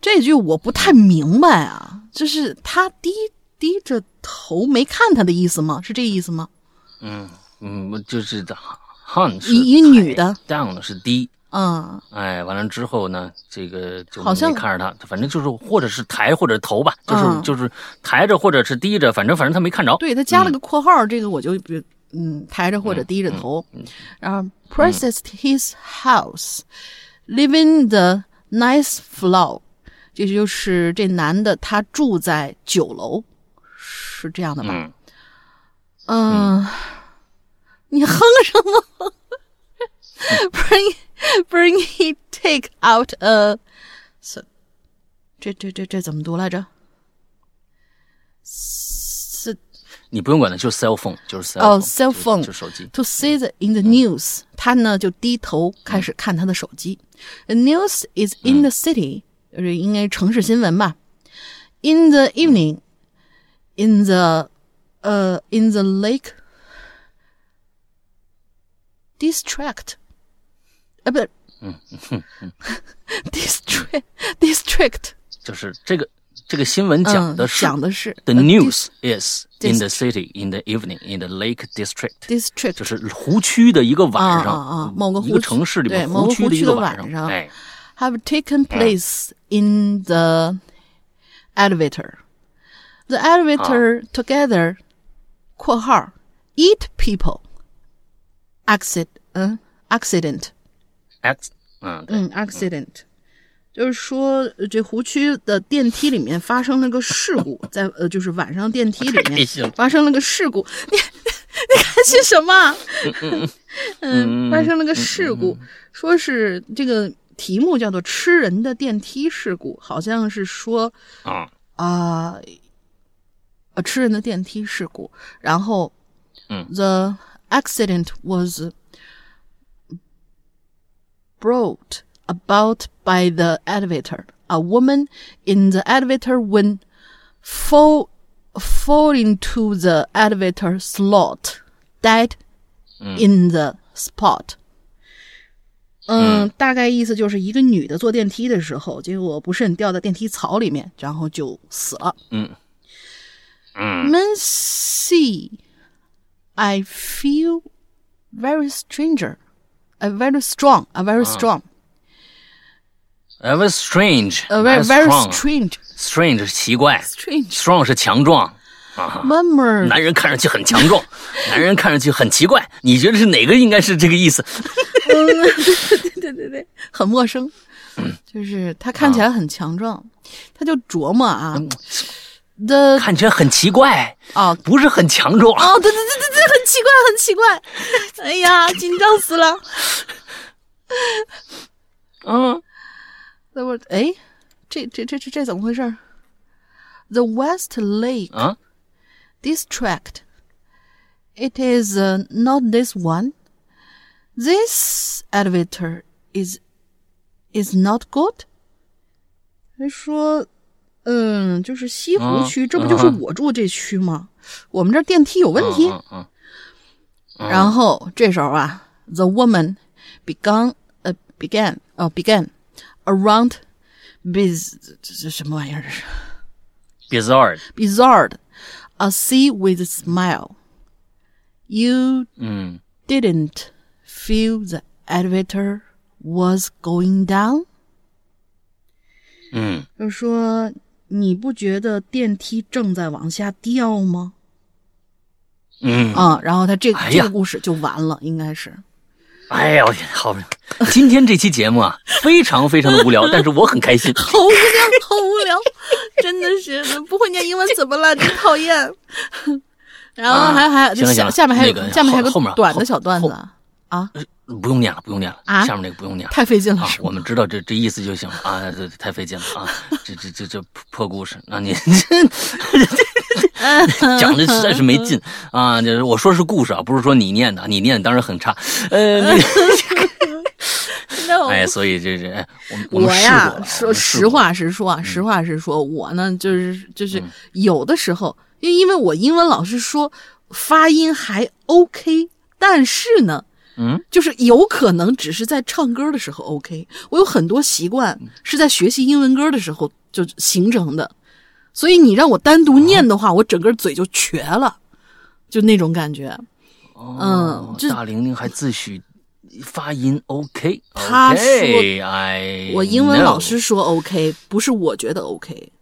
这句我不太明白啊，就是他低低着头没看他的意思吗？是这意思吗？嗯嗯，就是的，hung 是一女的，down 是低。嗯，哎，完了之后呢，这个就好像看着他，反正就是或者是抬或者头吧，就是就是抬着或者是低着，反正反正他没看着。对他加了个括号，这个我就嗯抬着或者低着头，然后 processed his house, living the nice floor，这就是这男的他住在九楼，是这样的吧？嗯，你哼什么？bring bring he take out a，这这这这怎么读来着？是，你不用管它，就是 cell phone，就是 cell 哦 cell phone，就手机。 To see the in the news，他呢就低头开始看他的手机。The news is in the city，就是应该城市新闻吧。In the evening，in the 呃 in the lake district。啊，不是，嗯，district district 就是这个这个新闻讲的是讲的是 the news is in the city in the evening in the Lake District district 就是湖区的一个晚上啊啊某个一个城市里面湖区的一个晚上，哎，have taken place in the elevator. The elevator together 括号 eat people accident 嗯 accident X，嗯嗯，accident，就是说这湖区的电梯里面发生了个事故，在呃，就是晚上电梯里面发生了个事故。你 你开心什么？嗯嗯，发生了个事故，说是这个题目叫做“吃人的电梯事故”，好像是说啊。啊，呃，吃人的电梯事故。然后，嗯，the accident was brought about by the elevator. A woman in the elevator when fall fall into the elevator slot, died in the spot. 嗯，大概意思就是一个女的坐电梯的时候，结果不慎掉在电梯槽里面，然后就死了。嗯嗯 Men see, I feel very stranger, A very strong, a very strong, A very strange, a very very strong. strange, strange 是奇怪 strange，strong 是强壮。Mummer，男人看上去很强壮，男人看上去很奇怪。你觉得是哪个应该是这个意思？对对对，很陌生。就是他看起来很强壮，他就琢磨啊看起来很奇怪，啊不是很强壮。哦，对对对对对，很奇怪，很奇怪。哎呀，紧张死了。嗯那我哎，这这这这这怎么回事？The West Lake 啊 District. It is uh, not this one. This elevator is is not good. 还说，嗯，就是西湖区，嗯这不就是嗯我住这区吗？我们这儿电梯有问题。嗯嗯然后这时候啊，the woman began 呃、began 哦、began around biz 这是什么玩意儿？这是，bizarre。 bizarre a sea with a smile. You 嗯 didn't feel the elevator was going down？嗯就是说 你不觉得电梯正在往下掉吗？嗯。啊、然后他这个、哎呀这个故事就完了，应该是。哎呀，我天，好，今天这期节目啊，非常非常的无聊，但是我很开心。好无聊，好无聊，真的是不会念英文怎么了？真讨厌。然后还还下行了行了下面还有那个下面还有后后面个短的小段子后啊，不用念了，不用念了，啊下面那个不用念了。太费劲了啊，我们知道这这意思就行了啊，这太费劲了啊，这这这这破故事啊，你这 讲的实在是没劲啊。就是我说是故事啊，不是说你念的，你念的当然很差。呃，那个 No 哎，所以这这哎，我我呀，，说实，话实说啊，实话实说，我呢就是就是嗯有的时候，因因为我英文老师说发音还 OK，但是呢，嗯，就是有可能只是在唱歌的时候 OK。我有很多习惯是在学习英文歌的时候就形成的，所以你让我单独念的话，我整个嘴就瘸了，就那种感觉。哦嗯大玲玲还自诩发音 OK，他说我英文老师说 OK，不是我觉得 OK。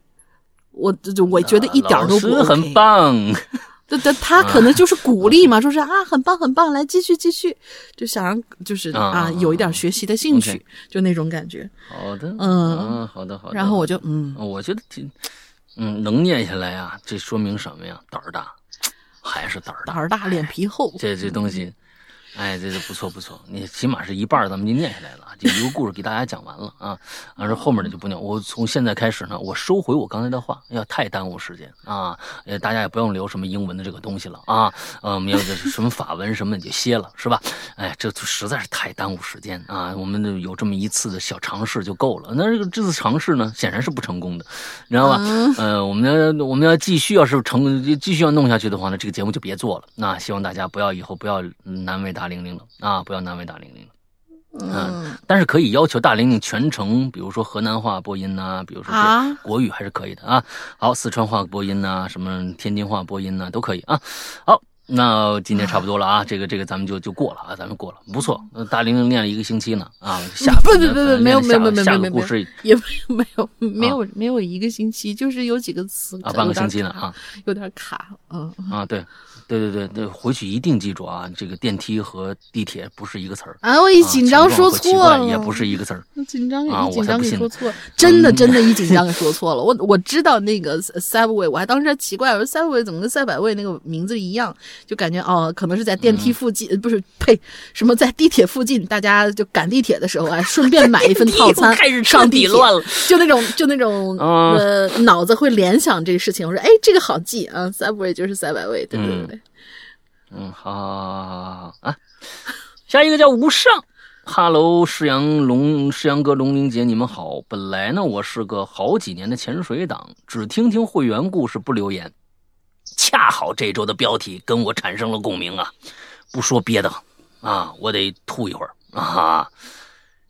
我就就我觉得一点都不很棒。对对，他可能就是鼓励嘛，说是啊，很棒很棒，来继续继续，就想让就是啊啊有一点学习的兴趣就那种感觉。好的，嗯好的，好的。然后我就嗯，我觉得挺，嗯，能念下来啊，这说明什么呀？胆儿大，还是胆儿大。胆儿大脸皮厚，这这东西，哎，这这不错不错，你起码是一半儿咱们就念下来了，就一个故事给大家讲完了啊。而后面的就不念。我从现在开始呢，我收回我刚才的话，要太耽误时间啊。呃，大家也不用留什么英文的这个东西了啊。嗯，我们要就是什么法文什么你就歇了，是吧？哎，这实在是太耽误时间啊。我们有这么一次的小尝试就够了。那这个这次尝试呢，显然是不成功的，你知道吧？呃，我们要我们要继续要是成继续要弄下去的话呢，这个节目就别做了。那希望大家不要以后不要难为大玲玲了啊，不要难为大玲玲了。嗯但是可以要求大玲玲全程，比如说河南话播音呐、比如说国语还是可以的啊。好，四川话播音呐、什么天津话播音呐、都可以啊。好，那今天差不多了啊，这个这个咱们就就过了啊，咱们过了，不错。呃大玲玲练了一个星期呢啊，下不不不不，没有没有没有没有故事，也没有没有没有没有一个星期，就是有几个词啊，半个星期呢啊有点卡，嗯啊，对，对对对对，回去一定记住啊！这个电梯和地铁不是一个词儿啊！我一紧张说错了，也不是一个词儿。紧张啊！紧张给说错了，真的真的，一紧张给说错了。我我知道那个 subway，我还当时还奇怪，我说 subway 怎么跟赛百味那个名字一样？就感觉哦，可能是在电梯附近，不是呸，什么在地铁附近，大家就赶地铁的时候啊，顺便买一份套餐，开始上地乱了，就那种就那种呃，脑子会联想这个事情。我说哎，这个好记啊，subway 就是赛百味，对对对。嗯，好，好，好，好，啊，下一个叫无上，Hello，世阳龙，世阳哥，龙玲姐，你们好。本来呢，我是个好几年的潜水党，只听听会员故事，不留言。恰好这周的标题跟我产生了共鸣啊，不说别的啊，我得吐一会儿啊。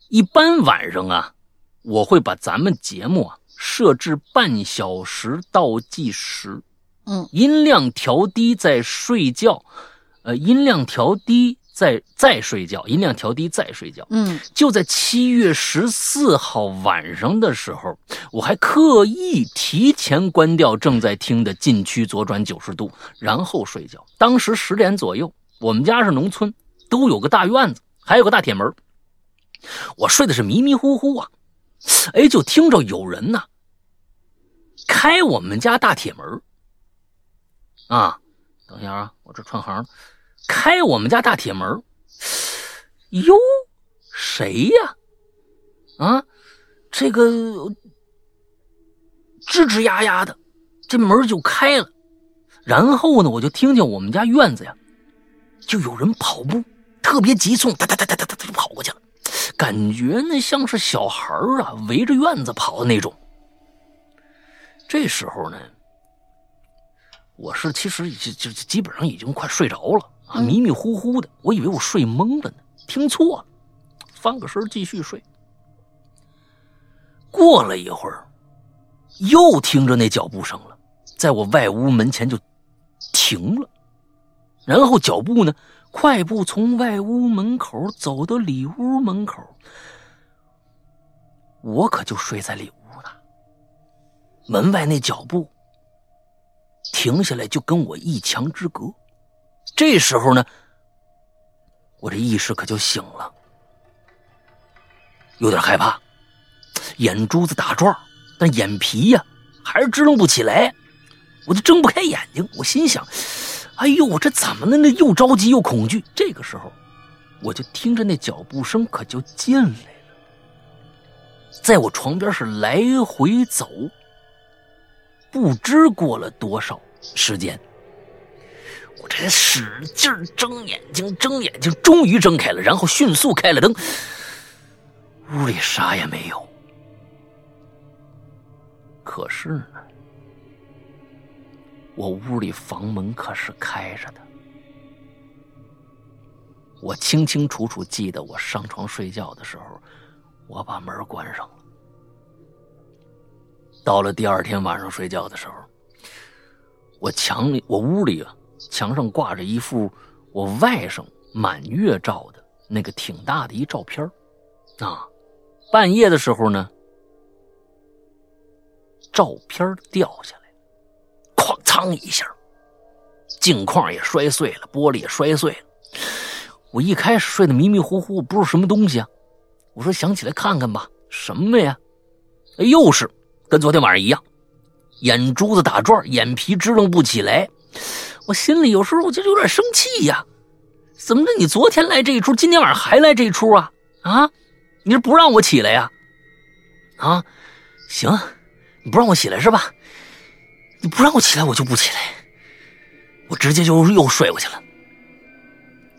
一般晚上啊，我会把咱们节目啊设置半小时倒计时。嗯，音量调低再睡觉，呃，音量调低再再睡觉，音量调低再睡觉。嗯，就在七月十四号晚上的时候，我还刻意提前关掉正在听的禁区左转九十度，然后睡觉。当时十点左右，我们家是农村，都有个大院子，还有个大铁门。我睡的是迷迷糊糊啊，哎，就听着有人呐开我们家大铁门。啊，等一下啊，我这串行，开我们家大铁门，哟，谁呀？啊，这个吱吱呀呀的，这门就开了。然后呢，我就听见我们家院子呀，就有人跑步，特别急促，哒哒哒哒哒哒就跑过去了，感觉呢像是小孩啊围着院子跑的那种。这时候呢。我是其实就就基本上已经快睡着了啊，迷迷糊糊的，我以为我睡懵了呢，听错了，翻个身继续睡。过了一会儿，又听着那脚步声了，在我外屋门前就停了，然后脚步呢，快步从外屋门口走到里屋门口，我可就睡在里屋呢，门外那脚步。停下来就跟我一墙之隔，这时候呢，我这意识可就醒了，有点害怕，眼珠子打转，但眼皮呀还是支棱不起来，我就睁不开眼睛。我心想：“哎呦，我这怎么了？那又着急又恐惧。”这个时候，我就听着那脚步声可就进来了，在我床边是来回走。不知过了多少时间，我这使劲睁眼睛，睁眼睛，终于睁开了，然后迅速开了灯。屋里啥也没有，可是呢，我屋里房门可是开着的。我清清楚楚记得，我上床睡觉的时候，我把门关上了。到了第二天晚上睡觉的时候，我墙里、我屋里啊，墙上挂着一幅我外甥满月照的那个挺大的一照片啊。半夜的时候呢，照片掉下来，哐当一下，镜框也摔碎了，玻璃也摔碎了。我一开始睡得迷迷糊糊，不是什么东西啊。我说想起来看看吧，什么呀？哎，又是。跟昨天晚上一样，眼珠子打转，眼皮支棱不起来。我心里有时候我就有点生气呀，怎么着？你昨天来这一出，今天晚上还来这一出啊？啊？你是不让我起来呀？啊？行，你不让我起来是吧？你不让我起来，我就不起来，我直接就又睡过去了。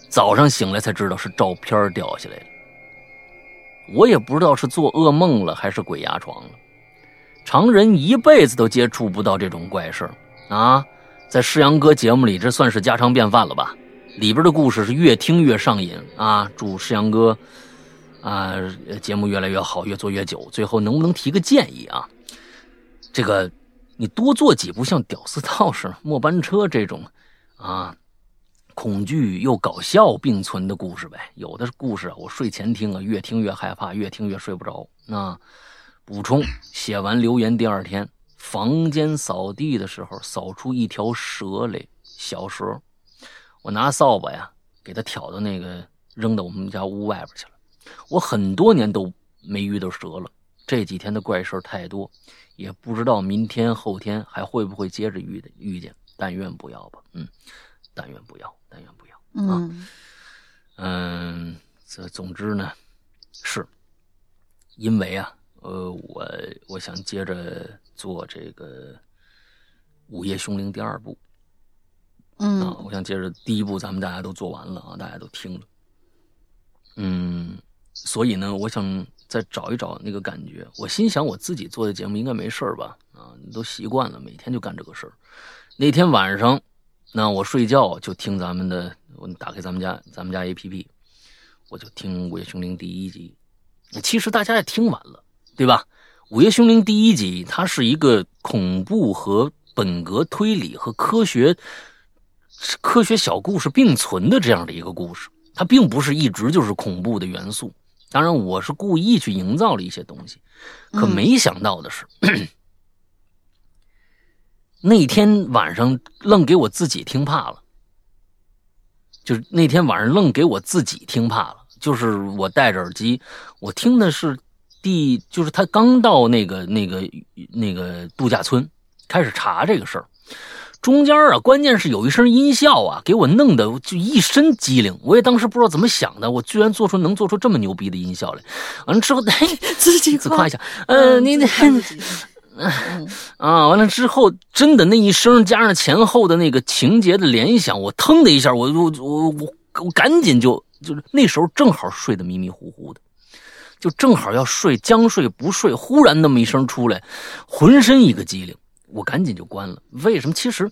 早上醒来才知道是照片掉下来了，我也不知道是做噩梦了还是鬼压床了。常人一辈子都接触不到这种怪事啊！在世阳哥节目里，这算是家常便饭了吧？里边的故事是越听越上瘾啊！祝世阳哥啊节目越来越好，越做越久。最后能不能提个建议啊？这个你多做几部像《屌丝道士》《末班车》这种啊，恐惧又搞笑并存的故事呗。有的故事我睡前听啊，越听越害怕，越听越睡不着啊。补充：写完留言第二天，房间扫地的时候扫出一条蛇来，小蛇。我拿扫把呀，给它挑到那个扔到我们家屋外边去了。我很多年都没遇到蛇了，这几天的怪事太多，也不知道明天后天还会不会接着遇的遇见。但愿不要吧，嗯，但愿不要，但愿不要。嗯嗯，这总之呢，是因为啊，呃，我我想接着做这个《午夜凶铃》第二部啊，嗯我想接着第一部咱们大家都做完了啊，大家都听了，嗯，所以呢，我想再找一找那个感觉。我心想，我自己做的节目应该没事儿吧？啊，都习惯了，每天就干这个事儿。那天晚上，那我睡觉就听咱们的，我打开咱们家咱们家 APP，我就听《午夜凶铃》第一集。其实大家也听完了，对吧？《午夜凶铃》第一集，它是一个恐怖和本格推理和科学科学小故事并存的这样的一个故事，它并不是一直就是恐怖的元素。当然，我是故意去营造了一些东西，可嗯没想到的是，那天晚上愣给我自己听怕了。就是那天晚上愣给我自己听怕了，就是我戴着耳机，我听的是第，就是他刚到那个那个那个度假村，开始查这个事儿，中间啊，关键是有一声音效啊，给我弄得就一身机灵。我也当时不知道怎么想的，我居然做出能做出这么牛逼的音效来。完了之后，嘿，自己自夸一下，呃，你自己夸自己嗯啊，完了之后，真的那一声加上前后的那个情节的联想，我腾的一下，我我我我我赶紧就就是那时候正好睡得迷迷糊糊的，就正好要睡，将睡不睡，忽然那么一声出来，浑身一个机灵，我赶紧就关了。为什么？其实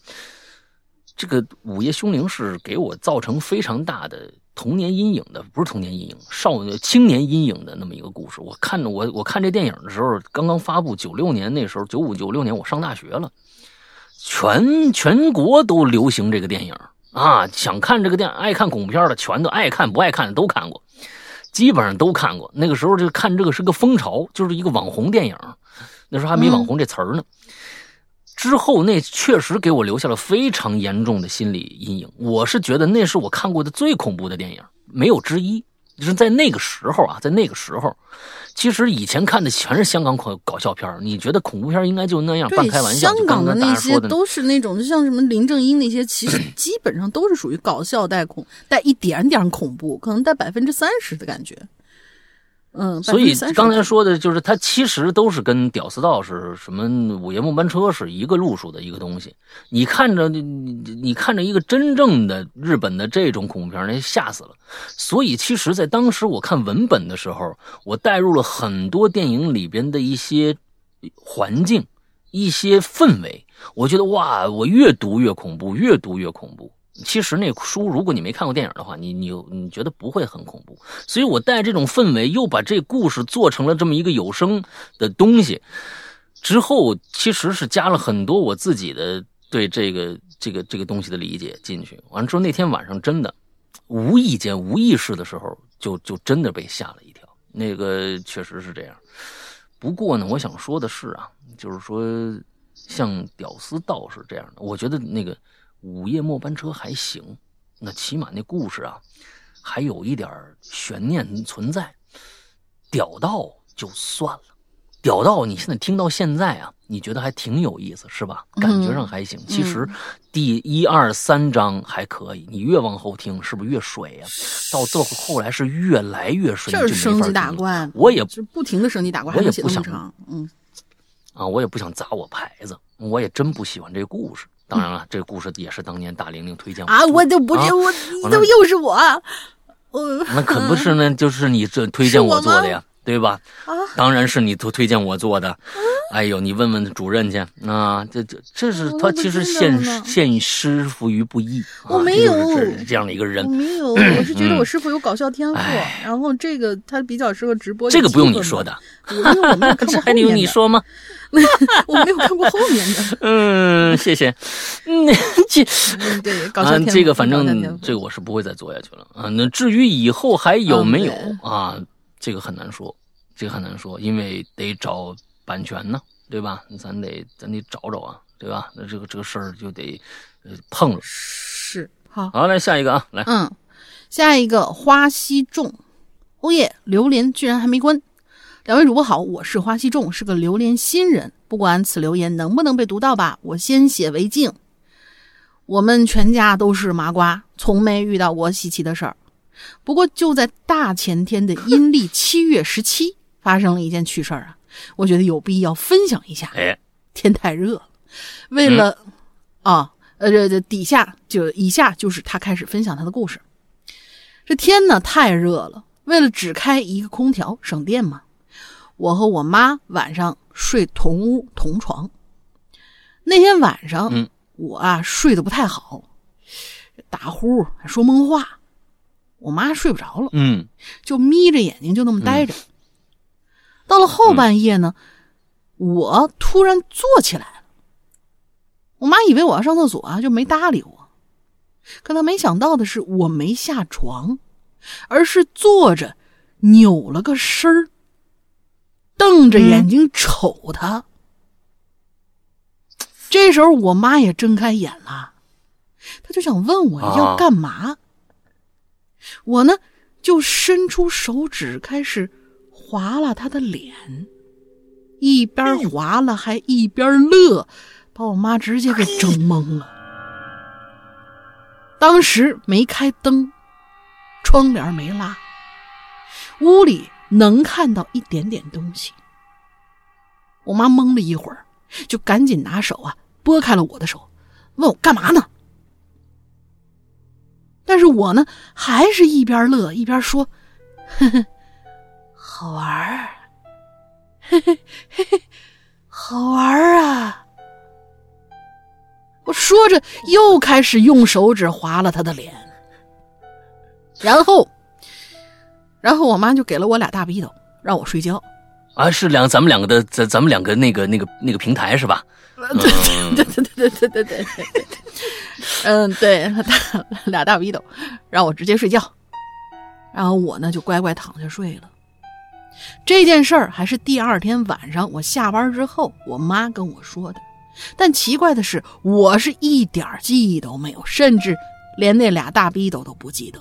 这个《午夜凶铃》是给我造成非常大的童年阴影的，不是童年阴影，少青年阴影的那么一个故事。我看着我我看这电影的时候，刚刚发布，九六年那时候，九五九六年我上大学了，全全国都流行这个电影啊！想看这个电影爱看恐怖片的，全都爱看，不爱看的都看过，基本上都看过。那个时候就看这个是个风潮，就是一个网红电影，那时候还没网红这词儿呢。之后那确实给我留下了非常严重的心理阴影。我是觉得那是我看过的最恐怖的电影，没有之一。就是在那个时候啊，在那个时候，其实以前看的全是香港恐搞笑片儿你觉得恐怖片儿应该就那样半开玩笑？香港的那些都是那种，就像什么林正英那些，其实 基本上都是属于搞笑带恐，带一点点恐怖，可能带百分之三十的感觉。嗯，所以刚才说的就是，它其实都是跟《屌丝道士》什么《午夜末班车》是一个路数的一个东西。你看着你你你看着一个真正的日本的这种恐怖片，那吓死了。所以其实，在当时我看文本的时候，我带入了很多电影里边的一些环境、一些氛围。我觉得哇，我越读越恐怖，越读越恐怖。其实那书，如果你没看过电影的话，你你你觉得不会很恐怖。所以我带这种氛围，又把这故事做成了这么一个有声的东西。之后其实是加了很多我自己的对这个这个这个东西的理解进去。完了之后，那天晚上真的无意间、无意识的时候，就就真的被吓了一跳。那个确实是这样。不过呢，我想说的是啊，就是说像屌丝道士这样的，我觉得那个午夜末班车还行，那起码那故事啊。还有一点悬念存在，屌道就算了，屌道你现在听到现在啊，你觉得还挺有意思是吧？感觉上还行。其实第一二三章还可以，你越往后听是不是越水啊？到最后后来是越来越水，就是升级打怪，我也就不停的升级打怪，我也不想嗯啊，我也不想砸我牌子，我也真不喜欢这个故事。当然了，这个故事也是当年大玲玲推荐啊，做我就不啊是我，你怎么又是我？我那可不是呢，就是你这推荐我做的呀，对吧？啊当然是你推推荐我做的。哎呦，你问问主任去啊！这这这是他其实知道陷呢陷师傅于不义。啊我没有这这样的一个人我。没有，我是觉得嗯我师傅有搞笑天赋，哎然后这个他比较适合直播。这个不用你说，的，我因为我没有看过 这还得用你说吗？我没有看过后面的。嗯，谢谢。嗯，这嗯，对，搞笑啊天，赋。这个反正这个我是不会再做下去了啊。那至于以后还有没有嗯啊，这个很难说，这个很难说，因为得找版权呢，对吧？咱得咱得找找啊，对吧？那这个这个事儿就得呃碰了。是好，好，来下一个啊，来，嗯，下一个花溪众，哦耶，榴莲居然还没关。两位主播好，我是花溪众，是个榴莲新人。不管此留言能不能被读到吧，我先写为敬。我们全家都是麻瓜，从没遇到过稀奇的事儿。不过就在大前天的阴历七月十七，发生了一件趣事儿啊，我觉得有必要分享一下。哎，天太热了，为了、啊，呃，这这底下就以下就是他开始分享他的故事。这天呢太热了，为了只开一个空调省电嘛，我和我妈晚上睡同屋同床。那天晚上，嗯我啊睡得不太好，打呼还说梦话，我妈睡不着了。嗯就眯着眼睛就那么待着。到了后半夜呢，我突然坐起来了。我妈以为我要上厕所啊，就没搭理我。可她没想到的是，我没下床，而是坐着扭了个身儿，瞪着眼睛瞅她。这时候，我妈也睁开眼了，她就想问我要啊干嘛。我呢，就伸出手指开始划了他的脸，一边划拉还一边乐，把我妈直接给整懵了。当时没开灯，窗帘没拉，屋里能看到一点点东西。我妈懵了一会儿，就赶紧拿手啊拨开了我的手，问我干嘛呢？但是我呢，还是一边乐一边说：“呵呵，好玩儿，嘿嘿嘿嘿，好玩儿啊！”我说着，又开始用手指划了他的脸，然后，然后我妈就给了我俩大逼斗，让我睡觉。啊，是两咱们两个的，咱咱们两个那个那个那个平台是吧？嗯，对对对对对对对对，嗯，对，大俩大逼斗，让我直接睡觉，然后我呢就乖乖躺下睡了。这件事儿还是第二天晚上我下班之后，我妈跟我说的。但奇怪的是，我是一点记忆都没有，甚至连那俩大逼斗都不记得。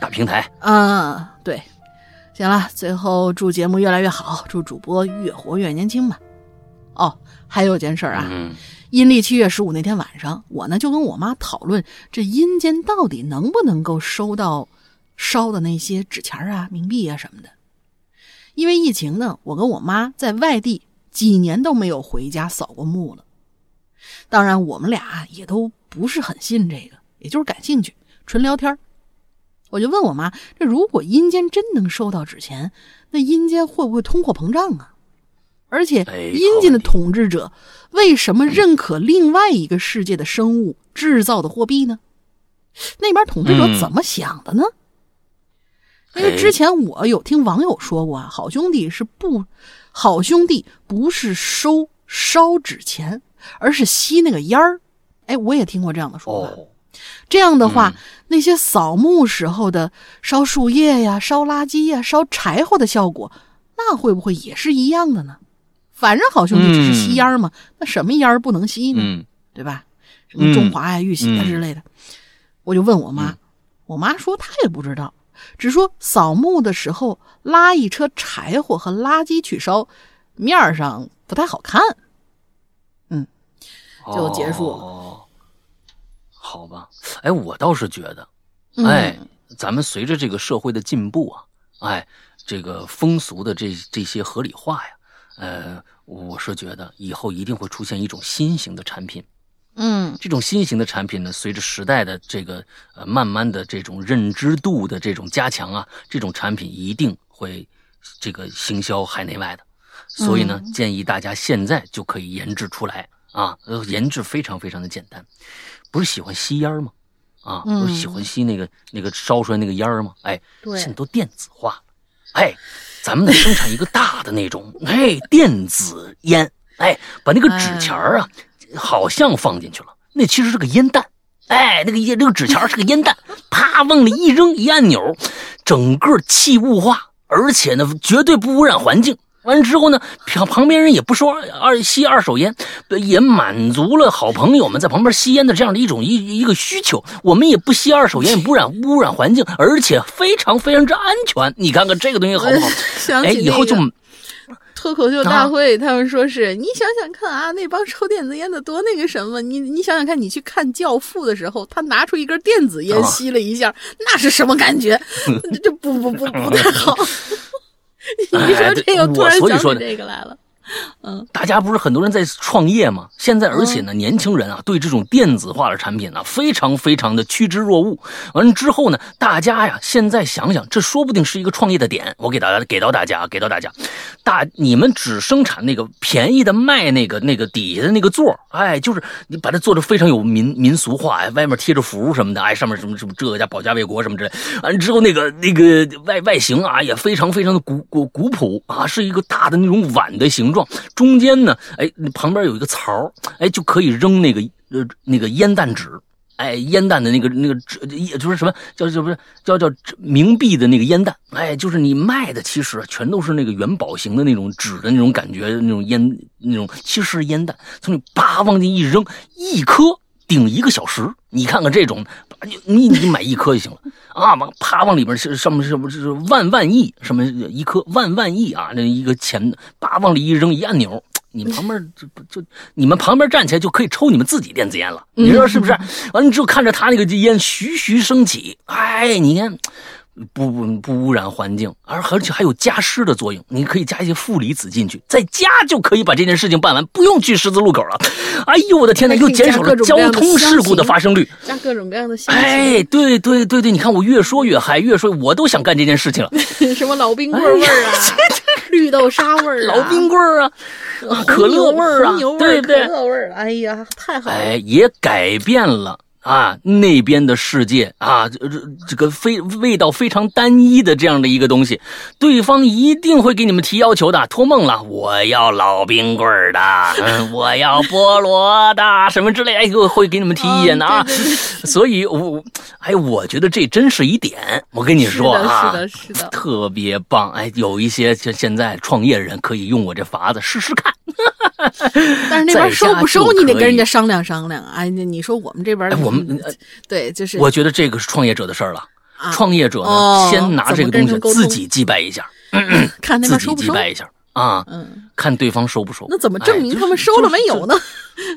大平台，嗯，对，行了，最后祝节目越来越好，祝主播越活越年轻吧。哦，还有件事儿啊，嗯阴历七月十五那天晚上，我呢就跟我妈讨论这阴间到底能不能够收到烧的那些纸钱啊、冥币啊什么的。因为疫情呢，我跟我妈在外地几年都没有回家扫过墓了。当然，我们俩也都不是很信这个，也就是感兴趣，纯聊天儿我就问我妈：这如果阴间真能收到纸钱，那阴间会不会通货膨胀啊？而且哎阴间的统治者为什么认可另外一个世界的生物制造的货币呢？那边统治者嗯怎么想的呢？因为哎之前我有听网友说过啊，好兄弟是不，好兄弟不是收烧纸钱，而是吸那个烟儿。哎，我也听过这样的说法。哦，这样的话，嗯那些扫墓时候的烧树叶呀、烧垃圾呀、烧柴火的效果，那会不会也是一样的呢？反正好兄弟只是吸烟儿嘛，那什么烟儿不能吸呢？嗯对吧？什么中华呀、玉玺呀嗯之类的，我就问我妈，嗯我妈说她也不知道，只说扫墓的时候拉一车柴火和垃圾去烧，面儿上不太好看。嗯就结束了哦，好吧，哎，我倒是觉得，嗯哎，咱们随着这个社会的进步啊，哎，这个风俗的这这些合理化呀，呃，我是觉得以后一定会出现一种新型的产品。嗯这种新型的产品呢，随着时代的这个呃慢慢的这种认知度的这种加强啊，这种产品一定会这个行销海内外的。所以呢，嗯建议大家现在就可以研制出来啊，呃，研制非常非常的简单。不是喜欢吸烟吗？啊，不是喜欢吸那个那个烧出来那个烟儿吗？哎，现在都电子化了，哎，咱们得生产一个大的那种，哎，电子烟，哎，把那个纸钱儿啊，好像放进去了，那其实是个烟弹，哎，那个烟那个纸钱是个烟弹，啪往里一扔，一按钮，整个气雾化，而且呢，绝对不污染环境。完了之后呢，旁旁边人也不说二吸二手烟，也满足了好朋友们在旁边吸烟的这样的一种一一个需求。我们也不吸二手烟，也不染污染环境，而且非常非常之安全。你看看这个东西好不好？哎，以后就那个脱口秀大会，他们说是你想想看啊，那帮抽电子烟的多那个什么，你你想想看，你去看《教父》的时候，他拿出一根电子烟啊吸了一下，那是什么感觉？这不不不不太好。你说这个，哎突然想起这个来了。大家不是很多人在创业吗？现在而且呢，年轻人啊，对这种电子化的产品呢，非常非常的趋之若鹜。完了之后呢，大家呀，现在想想，这说不定是一个创业的点。我给大家给到大家，给到大家，大你们只生产那个便宜的卖那个那个底下的那个座儿哎，就是你把它做的非常有民民俗化，哎，外面贴着符什么的，哎，上面什么什么这个叫保家卫国什么之类。完了之后，那个那个外外形啊，也非常非常的古古古朴啊，是一个大的那种碗的形状，中间呢，哎，旁边有一个槽哎，就可以扔那个呃那个烟弹纸。哎，烟弹的那个那个纸，也就是什么叫叫不是叫叫冥币的那个烟弹，哎，就是你卖的其实全都是那个元宝型的那种纸的那种感觉，那种烟那种其实烟弹，从你叭往进一扔，一颗顶一个小时，你看看这种，你你你买一颗就行了 啊，往啪往里边是上面是不是万万亿什么一颗万万亿啊，那一个钱叭往里一扔，一按钮。你旁边就就你们旁边站起来就可以抽你们自己电子烟了，你说是不是？完了之后看着他那个烟徐徐升起，哎，你看。不不不污染环境，而而且还有加湿的作用。你可以加一些负离子进去，在家就可以把这件事情办完，不用去十字路口了。哎呦我的天哪，又减少了交通事故的发生率。加各种各样的哎，对对对对，你看我越说越嗨，越说我都想干这件事情了。什么老冰棍味儿啊，绿豆沙味儿啊，老冰棍儿啊，啊可乐味儿啊对不对可？乐味儿，哎呀，太好了！哎，也改变了啊那边的世界啊，这这这个非味道非常单一的这样的一个东西，对方一定会给你们提要求的。托梦了，我要老冰棍儿的，嗯，我要菠萝的，什么之类，哎，会会给你们提意见的啊。对对对所以我，我哎，我觉得这真是一点。我跟你说啊，是的，是的，是的。特别棒。哎，有一些现现在创业人可以用我这法子试试看。但是那边收不收，你得跟人家商量商量。哎，那你说我们这边，哎我们呃对，就是我觉得这个是创业者的事儿了。啊创业者呢，哦先拿这个东西自己祭拜一下，看那边收不收。祭拜一下啊，嗯，看对方收不收。那怎么证明哎他们收了没有？呢？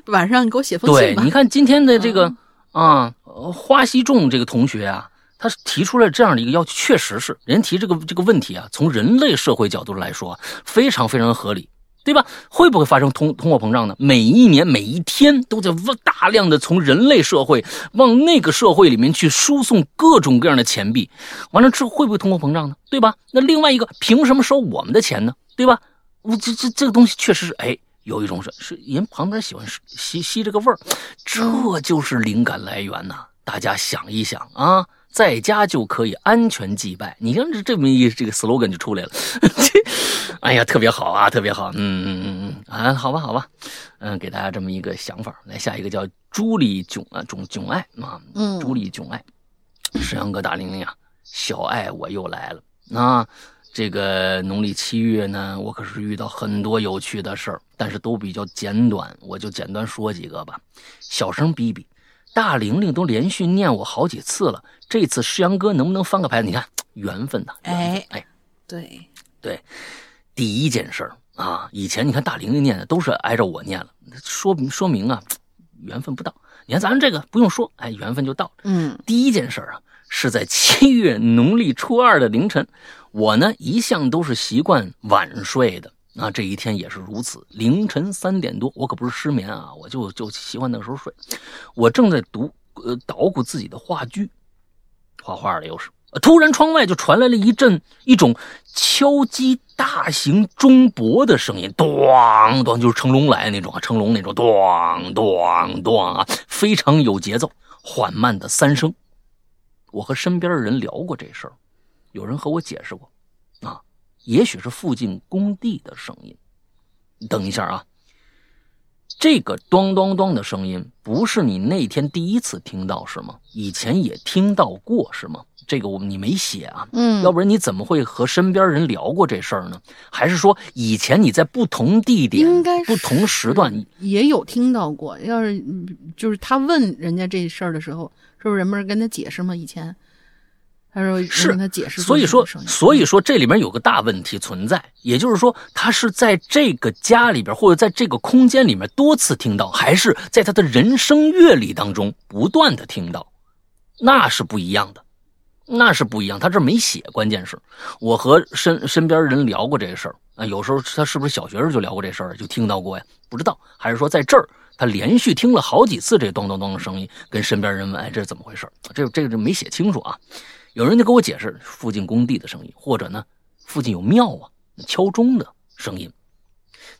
晚上你给我写封信吧。你看今天的这个嗯啊，呃花西仲这个同学啊，他提出了这样的一个要求，确实是人提这个这个问题啊，从人类社会角度来说，非常非常合理。对吧？会不会发生通通货膨胀呢？每一年、每一天都在大量的从人类社会往那个社会里面去输送各种各样的钱币，完了之后会不会通货膨胀呢？对吧？那另外一个，凭什么收我们的钱呢？对吧？我这这这个东西确实是，哎，有一种是是人旁边喜欢吸吸这个味儿，这就是灵感来源呐、大家想一想啊，在家就可以安全祭拜。你看这这么一这个 slogan 就出来了，哎呀，特别好啊，特别好。嗯嗯嗯嗯啊，好吧好吧，嗯，给大家这么一个想法。来下一个叫朱莉囧啊囧囧爱啊，嗯朱莉囧爱，沈阳哥大玲玲啊，小爱我又来了。啊这个农历七月呢，我可是遇到很多有趣的事儿，但是都比较简短，我就简单说几个吧。小声逼逼，大玲玲都连续念我好几次了，这次诗阳哥能不能翻个牌子？你看 缘分呐，缘分哎哎，对，对，第一件事儿啊，以前你看大玲玲念的都是挨着我念了，说明说明啊，缘分不到。你看咱这个不用说，哎，缘分就到了。嗯第一件事儿啊，是在七月农历初二的凌晨，我呢一向都是习惯晚睡的，啊，这一天也是如此。凌晨三点多，我可不是失眠啊，我就就喜欢那个时候睡。我正在读呃捣鼓自己的话剧，画画的又是。突然，窗外就传来了一阵一种敲击大型钟钹的声音，咣咣，就是成龙来那种啊，成龙那种，咣咣咣啊，非常有节奏，缓慢的三声。我和身边的人聊过这事儿，有人和我解释过，也许是附近工地的声音。等一下啊，这个咚咚咚的声音不是你那天第一次听到是吗？以前也听到过是吗？这个我你没写啊，嗯，要不然你怎么会和身边人聊过这事儿呢？还是说以前你在不同地点、应该不同时段也有听到过。要是嗯就是他问人家这事儿的时候，是不是人们跟他解释吗？以前他说是他解释，所以说，所以说这里面有个大问题存在，也就是说，他是在这个家里边或者在这个空间里面多次听到，还是在他的人生阅历当中不断的听到，那是不一样的，那是不一样。他这没写，关键是我和身身边人聊过这个事儿啊，有时候他是不是小学时候就聊过这事儿，就听到过呀？不知道，还是说在这儿他连续听了好几次这咚咚咚的声音，跟身边人问，哎，这是怎么回事？这这个就没写清楚啊。有人就给我解释附近工地的声音，或者呢，附近有庙啊敲钟的声音，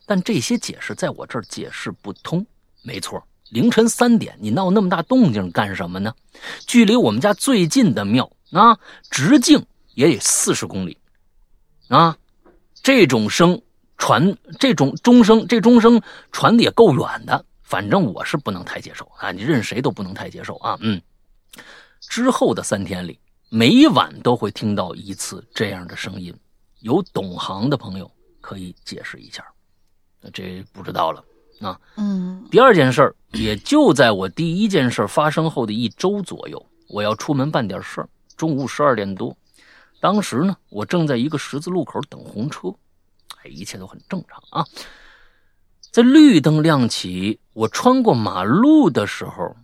但这些解释在我这儿解释不通。没错，凌晨三点你闹那么大动静干什么呢？距离我们家最近的庙啊，直径也得四十公里啊，这种声传，这种钟声，这钟声传的也够远的。反正我是不能太接受啊，你任谁都不能太接受啊。嗯，之后的三天里。每晚都会听到一次这样的声音，有懂行的朋友可以解释一下。那这不知道了啊。嗯，第二件事儿，也就在我第一件事发生后的一周左右，我要出门办点事儿。中午十二点多，当时呢，我正在一个十字路口等红车，哎，一切都很正常啊。在绿灯亮起，我穿过马路的时候，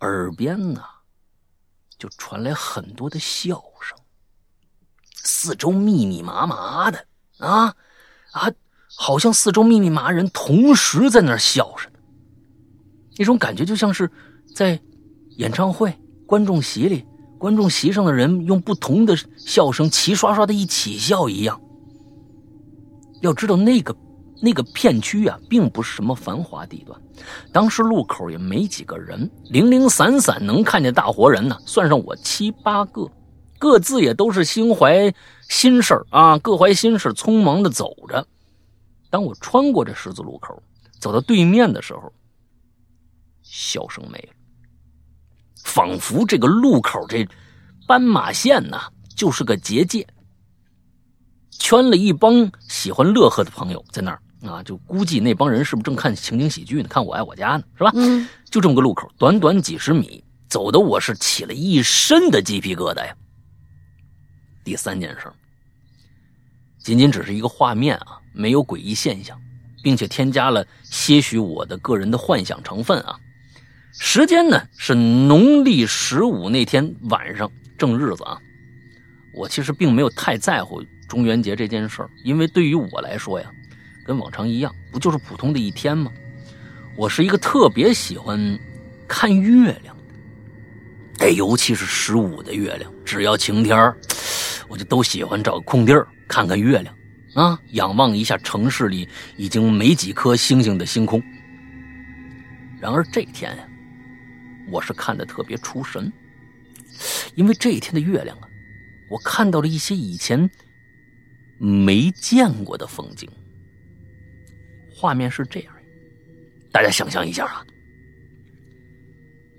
耳边呢。就传来很多的笑声，四周密密麻麻的啊啊，好像四周密密麻人同时在那儿笑似的。那种感觉就像是在演唱会观众席里，观众席上的人用不同的笑声齐刷刷的一起笑一样。要知道那个那个片区啊，并不是什么繁华地段。当时路口也没几个人，零零散散能看见大活人呢，算上我七八个，各自也都是心怀心事啊，各怀心事，匆忙的走着。当我穿过这十字路口，走到对面的时候，笑声没了，仿佛这个路口这斑马线呐，就是个结界，圈了一帮喜欢乐呵的朋友在那儿。啊，就估计那帮人是不是正看情景喜剧呢？看我爱我家呢，是吧？嗯，就这么个路口，短短几十米，走的我是起了一身的鸡皮疙瘩呀。第三件事，仅仅只是一个画面啊，没有诡异现象，并且添加了些许我的个人的幻想成分啊。时间呢是农历十五那天晚上正日子啊。我其实并没有太在乎中元节这件事儿，因为对于我来说呀。跟往常一样，不就是普通的一天吗？我是一个特别喜欢看月亮的，哎，尤其是十五的月亮，只要晴天我就都喜欢找个空地儿看看月亮啊，仰望一下城市里已经没几颗星星的星空。然而这天呀，我是看的特别出神，因为这一天的月亮啊，我看到了一些以前没见过的风景。画面是这样，大家想象一下啊，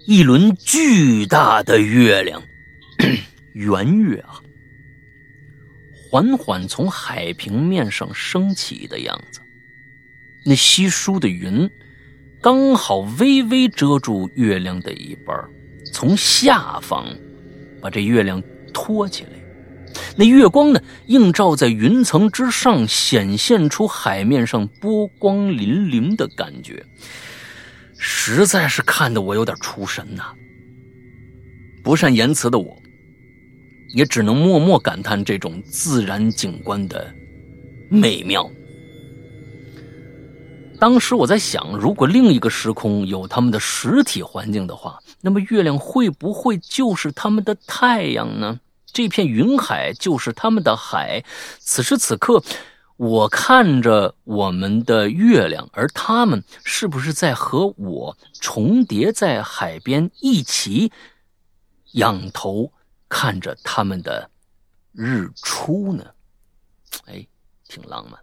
一轮巨大的月亮，圆月啊，缓缓从海平面上升起的样子。那稀疏的云刚好微微遮住月亮的一半，从下方把这月亮托起来。那月光呢，映照在云层之上，显现出海面上波光粼粼的感觉，实在是看得我有点出神呐。不善言辞的我，也只能默默感叹这种自然景观的美妙。当时我在想，如果另一个时空有他们的实体环境的话，那么月亮会不会就是他们的太阳呢？这片云海就是他们的海。此时此刻，我看着我们的月亮，而他们是不是在和我重叠在海边，一起仰头看着他们的日出呢？哎，挺浪漫。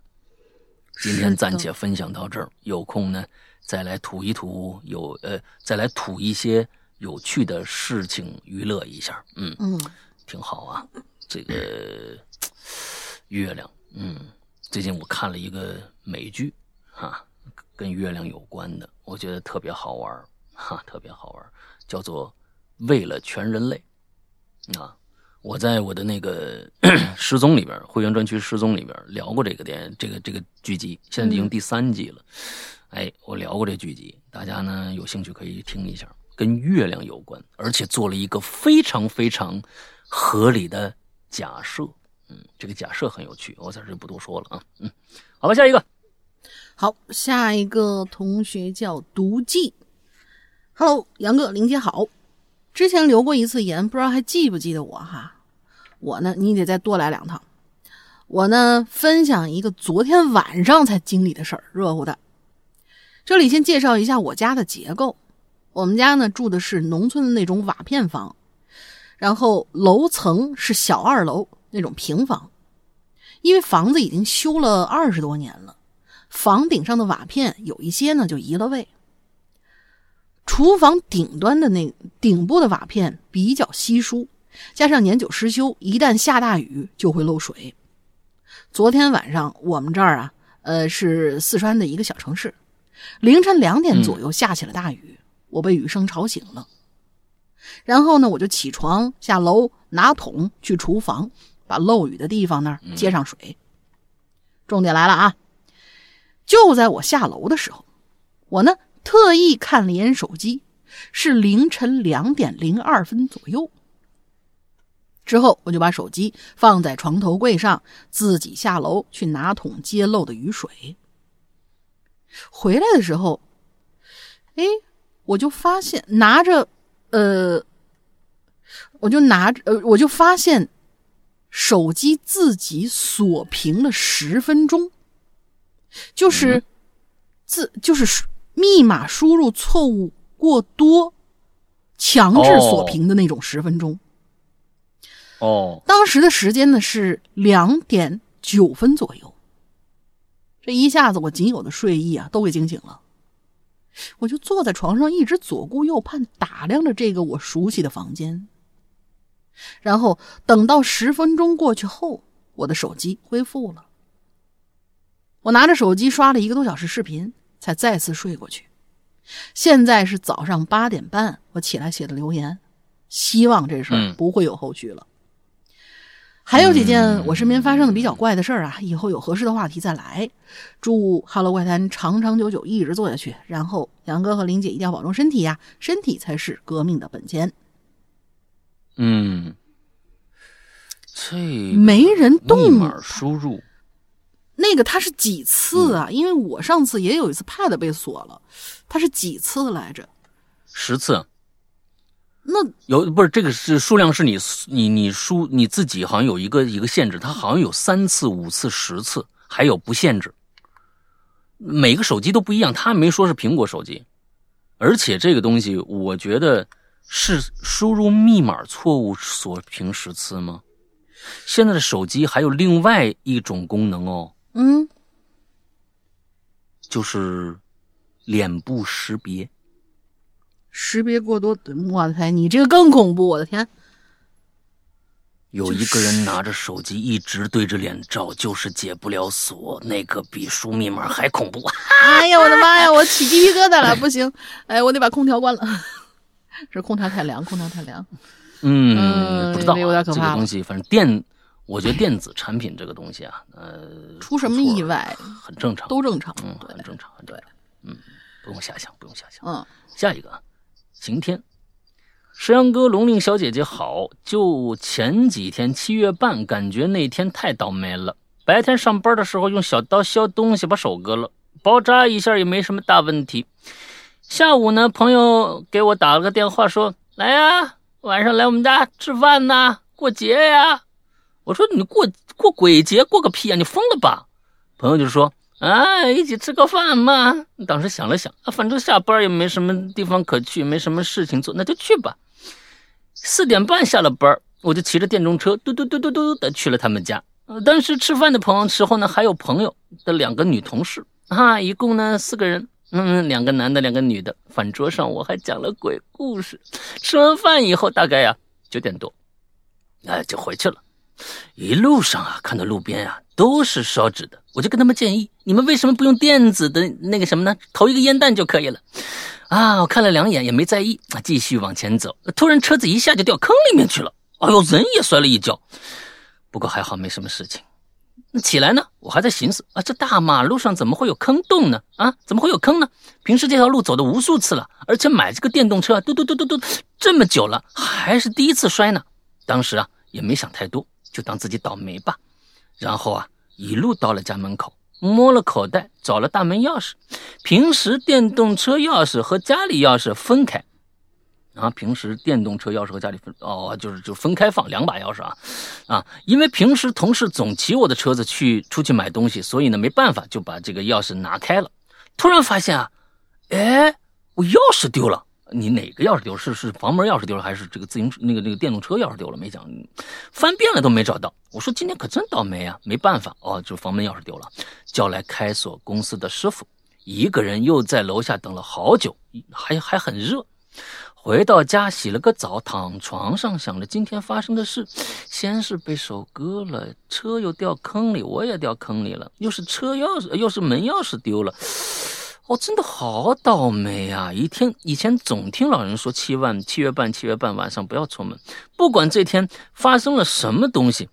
今天暂且分享到这儿，有空呢再来吐一吐，有呃再来吐一些有趣的事情娱乐一下，嗯嗯，挺好啊。这个月亮，嗯，最近我看了一个美剧，哈，跟月亮有关的，我觉得特别好玩，哈，特别好玩，叫做《为了全人类》啊。我在我的那个 失踪里边，会员专区失踪里边聊过这个电这个这个剧集，现在已经第三季了。哎，我聊过这剧集，大家呢有兴趣可以听一下，跟月亮有关，而且做了一个非常非常合理的假设。嗯，这个假设很有趣，我在这就不多说了啊。嗯，好吧，下一个。好，下一个同学叫毒剂。Hello，杨哥，林姐好。之前留过一次言，不知道还记不记得我哈？我呢，你得再多来两趟。我呢，分享一个昨天晚上才经历的事儿，热乎的。这里先介绍一下我家的结构。我们家呢住的是农村的那种瓦片房，然后楼层是小二楼那种平房。因为房子已经修了二十多年了，房顶上的瓦片有一些呢就移了位。厨房顶端的那顶部的瓦片比较稀疏，加上年久失修，一旦下大雨就会漏水。昨天晚上我们这儿啊，呃，是四川的一个小城市，凌晨两点左右下起了大雨，我被雨声吵醒了。然后呢，我就起床下楼拿桶去厨房，把漏雨的地方那儿接上水。重点来了啊！就在我下楼的时候，我呢。特意看了一眼手机，是凌晨两点零二分左右。之后我就把手机放在床头柜上，自己下楼去拿桶接漏的雨水。回来的时候，哎，我就发现拿着，呃，我就拿着，呃，我就发现手机自己锁屏了十分钟，就是自就是。密码输入错误过多，强制锁屏的那种十分钟。哦，当时的时间呢是两点九分左右。这一下子，我仅有的睡意啊都给惊醒了。我就坐在床上，一直左顾右盼，打量着这个我熟悉的房间。然后等到十分钟过去后，我的手机恢复了。我拿着手机刷了一个多小时视频。才再次睡过去。现在是早上八点半，我起来写的留言，希望这事儿不会有后续了。还有几件我身边发生的比较怪的事儿啊，以后有合适的话题再来。祝《哈喽怪谈》长长久久，一直做下去。然后杨哥和林姐一定要保重身体呀，身体才是革命的本钱。嗯，这没人动密码输入。那个他是几次啊？因为我上次也有一次 Pad 被锁了，他是几次来着？十次。那有不是这个是数量是你你你输你自己好像有一个一个限制，它好像有三次、五次、十次，还有不限制。每个手机都不一样，他没说是苹果手机，而且这个东西我觉得是输入密码错误锁屏十次吗？现在的手机还有另外一种功能哦。嗯，就是脸部识别，识别过多，我的天，你这个更恐怖！我的天，有一个人拿着手机一直对着脸照，就是解不了锁，那个比输密码还恐怖。哎呀，我的妈呀，我起鸡皮疙瘩了，不行，哎，我得把空调关了，这空调太凉，空调太凉。嗯，不知道有点可怕。这个东西，反正电。我觉得电子产品这个东西啊，呃，出什么意外很正常，都正常，嗯，很正常，对，嗯，不用瞎想，不用瞎想。嗯，下一个，晴天，石阳哥、龙令小姐姐好。就前几天七月半，感觉那天太倒霉了。白天上班的时候用小刀削东西，把手割了，包扎一下也没什么大问题。下午呢，朋友给我打了个电话，说来呀，晚上来我们家吃饭呐，过节呀。我说你过过鬼节过个屁啊！你疯了吧？朋友就说啊，一起吃个饭嘛。当时想了想啊，反正下班也没什么地方可去，没什么事情做，那就去吧。四点半下了班，我就骑着电动车嘟嘟嘟嘟嘟的去了他们家。当时吃饭的朋友时候呢，还有朋友的两个女同事啊，一共呢四个人。嗯，两个男的，两个女的，饭桌上我还讲了鬼故事。吃完饭以后，大概呀九点多，哎就回去了。一路上啊，看到路边啊都是烧纸的，我就跟他们建议：你们为什么不用电子的那个什么呢？投一个烟弹就可以了。啊，我看了两眼也没在意啊，继续往前走。突然车子一下就掉坑里面去了，哎呦，人也摔了一跤。不过还好没什么事情。那起来呢，我还在寻思啊，这大马路上怎么会有坑洞呢？啊，怎么会有坑呢？平时这条路走的无数次了，而且买这个电动车嘟嘟嘟嘟嘟这么久了，还是第一次摔呢。当时啊也没想太多，就当自己倒霉吧。然后啊一路到了家门口，摸了口袋找了大门钥匙。平时电动车钥匙和家里钥匙分开。啊，平时电动车钥匙和家里分哦，就是就分开放两把钥匙啊，啊，因为平时同事总骑我的车子去出去买东西，所以呢没办法就把这个钥匙拿开了。突然发现啊，哎，我钥匙丢了。你哪个钥匙丢了？是是房门钥匙丢了，还是这个自行车那个那个电动车钥匙丢了？没讲，翻遍了都没找到。我说今天可真倒霉啊，没办法哦，就房门钥匙丢了，叫来开锁公司的师傅，一个人又在楼下等了好久，还还很热。回到家，洗了个澡，躺床上想着今天发生的事。先是被手割了，车又掉坑里，我也掉坑里了，又是车钥匙，又是门钥匙丢了。我真的好倒霉呀！一天以前总听老人说，七万七月半，七月半晚上不要出门，不管这天发生了什么东西，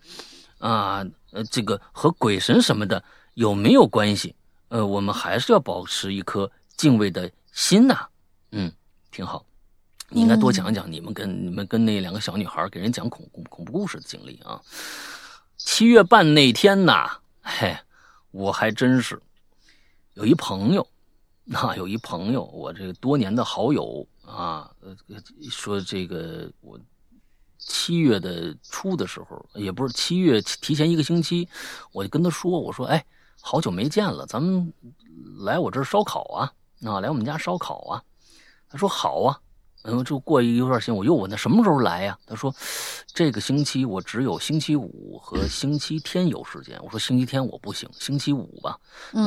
啊，呃，这个和鬼神什么的有没有关系？呃，我们还是要保持一颗敬畏的心呐。嗯，挺好。你应该多讲讲你们跟你们跟那两个小女孩给人讲恐恐恐怖故事的经历啊！七月半那天呐，嘿，我还真是有一朋友，啊，有一朋友，我这个多年的好友啊，呃，说这个我七月的初的时候，也不是七月提前一个星期，我就跟他说，我说，哎，好久没见了，咱们来我这儿烧烤啊，啊，来我们家烧烤啊。他说好啊。然后，就过一段时间，我又问他什么时候来呀？他说，这个星期我只有星期五和星期天有时间。我说星期天我不行，星期五吧。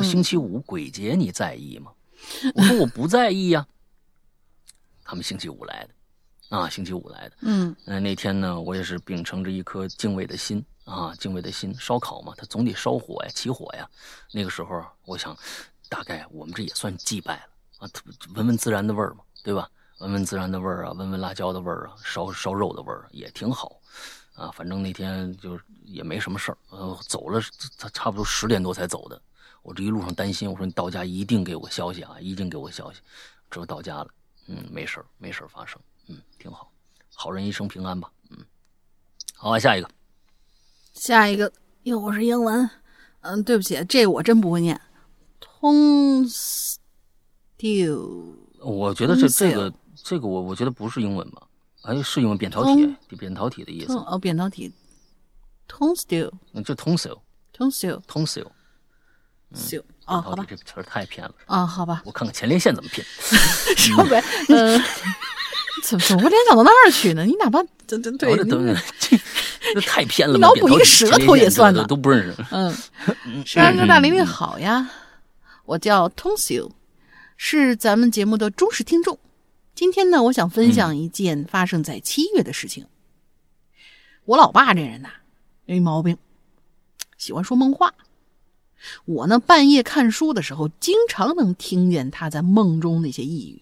星期五鬼节你在意吗？我说我不在意呀。他们星期五来的，啊，星期五来的。嗯，那天呢，我也是秉承着一颗敬畏的心啊，敬畏的心，烧烤嘛，它总得烧火呀，起火呀。那个时候，我想，大概我们这也算祭拜了啊，闻闻自然的味儿嘛，对吧？闻闻自然的味儿啊，闻闻辣椒的味儿啊，烧烧肉的味儿也挺好，啊，反正那天就也没什么事儿，呃，走了，他差不多十点多才走的。我这一路上担心，我说你到家一定给我消息啊，一定给我消息。之后到家了，嗯，没事儿，没事儿发生，嗯，挺好，好人一生平安吧，嗯。好，下一个，下一个又是英文，嗯，对不起，这我真不会念。通 still，我觉得这这个。这个我我觉得不是英文吧？哎，是英文扁桃体，扁桃体的意思。哦，扁桃体，tonsil，那就 tonsil，tonsil，tonsil，啊，好吧，这个词儿太偏了啊，好吧，我看看前列腺怎么拼。什么鬼？嗯，怎怎么会联想到那儿去呢？你哪怕这这对，这这太偏了。脑补一个舌头也算了，都不认识。嗯，山哥大玲玲好呀，我叫 tonsil，是咱们节目的忠实听众。今天呢，我想分享一件发生在七月的事情。我老爸这人呐，有一毛病，喜欢说梦话。我呢，半夜看书的时候，经常能听见他在梦中那些呓语，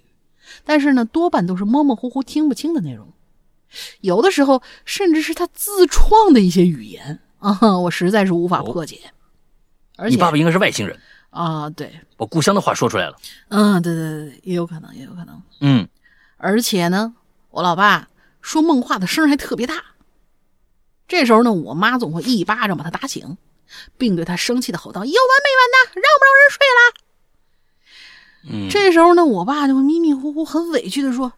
但是呢，多半都是模模糊糊、听不清的内容。有的时候，甚至是他自创的一些语言啊，我实在是无法破解。而且，你爸爸应该是外星人啊？对，把故乡的话说出来了。嗯，对对对，也有可能，也有可能。嗯。而且呢，我老爸说梦话的声还特别大。这时候呢，我妈总会一巴掌把他打醒，并对他生气的吼道：“有完没完的，让不让人睡了？”嗯。这时候呢，我爸就会迷迷糊糊、很委屈的说：“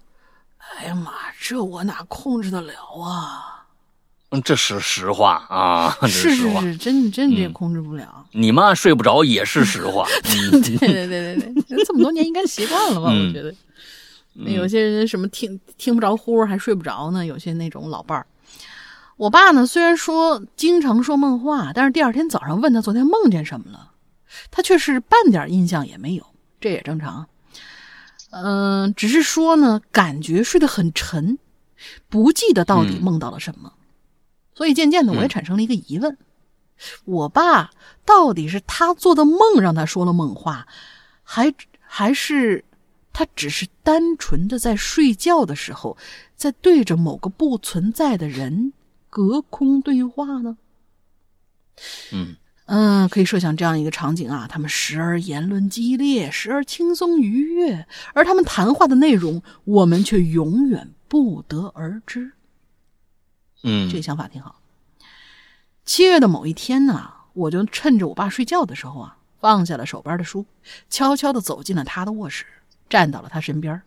哎呀妈，这我哪控制得了啊？”嗯，这是实话啊，是是是，真真这控制不了。你妈睡不着也是实话。对对对对对，这么多年应该习惯了吧？我觉得。那有些人什么听听不着呼还睡不着呢？有些那种老伴儿，我爸呢虽然说经常说梦话，但是第二天早上问他昨天梦见什么了，他却是半点印象也没有，这也正常。嗯、只是说呢，感觉睡得很沉，不记得到底嗯梦到了什么。所以渐渐的，我也嗯产生了一个疑问：我爸到底是他做的梦让他说了梦话，还还是他只是单纯的在睡觉的时候，在对着某个不存在的人隔空对话呢？嗯嗯，可以设想这样一个场景啊，他们时而言论激烈，时而轻松愉悦，而他们谈话的内容，我们却永远不得而知。嗯，这个想法挺好。七月的某一天呢，我就趁着我爸睡觉的时候啊，放下了手边的书，悄悄的走进了他的卧室，站到了他身边。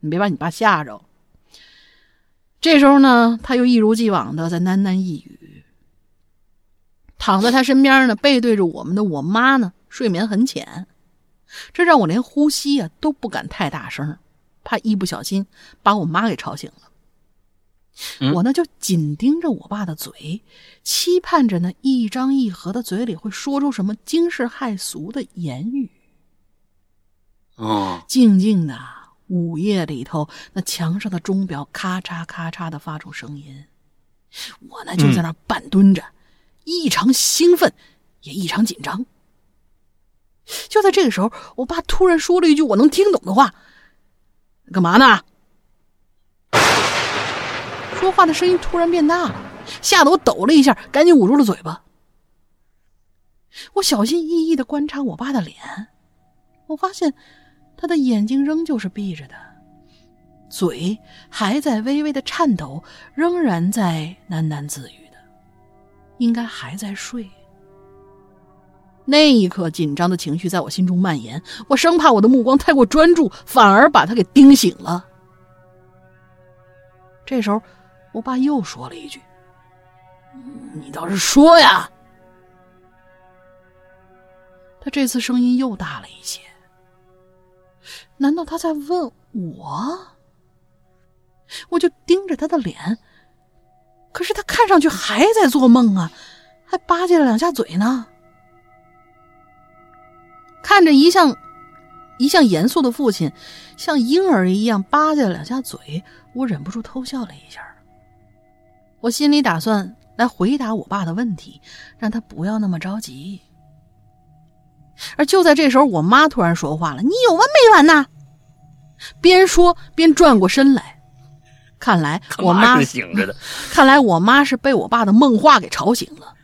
你别把你爸吓着。这时候呢，他又一如既往的在喃喃一语。躺在他身边呢，背对着我们的我妈呢，睡眠很浅，这让我连呼吸啊都不敢太大声，怕一不小心把我妈给吵醒了。嗯我呢就紧盯着我爸的嘴，期盼着那一张一合的嘴里会说出什么惊世骇俗的言语。哦，静静的午夜里头，那墙上的钟表咔嚓咔嚓的发出声音，我呢就在那半蹲着，异常兴奋，也异常紧张。就在这个时候，我爸突然说了一句我能听懂的话：“干嘛呢？”说话的声音突然变大了，吓得我抖了一下，赶紧捂住了嘴巴。我小心翼翼的观察我爸的脸，我发现他的眼睛仍旧是闭着的，嘴还在微微的颤抖，仍然在喃喃自语的，应该还在睡。那一刻，紧张的情绪在我心中蔓延，我生怕我的目光太过专注，反而把他给盯醒了。这时候，我爸又说了一句：“你倒是说呀！”他这次声音又大了一些。难道他在问我？我就盯着他的脸，可是他看上去还在做梦啊，还吧唧了两下嘴呢。看着一向一向严肃的父亲，像婴儿一样吧唧了两下嘴，我忍不住偷笑了一下。我心里打算来回答我爸的问题，让他不要那么着急。而就在这时候，我妈突然说话了：“你有完没完呐？”边说边转过身来，看来我妈是醒着的，看来我妈是被我爸的梦话给吵醒了。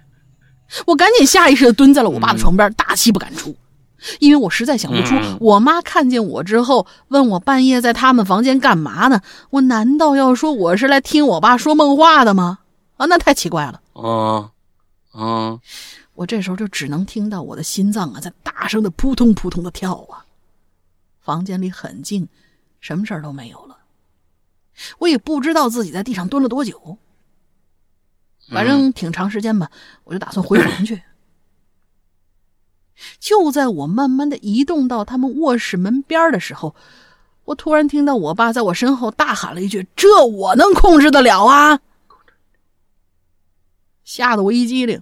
我赶紧下意识的蹲在了我爸的床边，大气不敢出，因为我实在想不出嗯我妈看见我之后问我半夜在他们房间干嘛呢？我难道要说我是来听我爸说梦话的吗？啊，那太奇怪了。哦，哦，我这时候就只能听到我的心脏啊在大声的扑通扑通的跳啊。房间里很静，什么事儿都没有了。我也不知道自己在地上蹲了多久，反正挺长时间吧。我就打算回房去。就在我慢慢的移动到他们卧室门边的时候，我突然听到我爸在我身后大喊了一句：“这我能控制得了啊！”吓得我一激灵。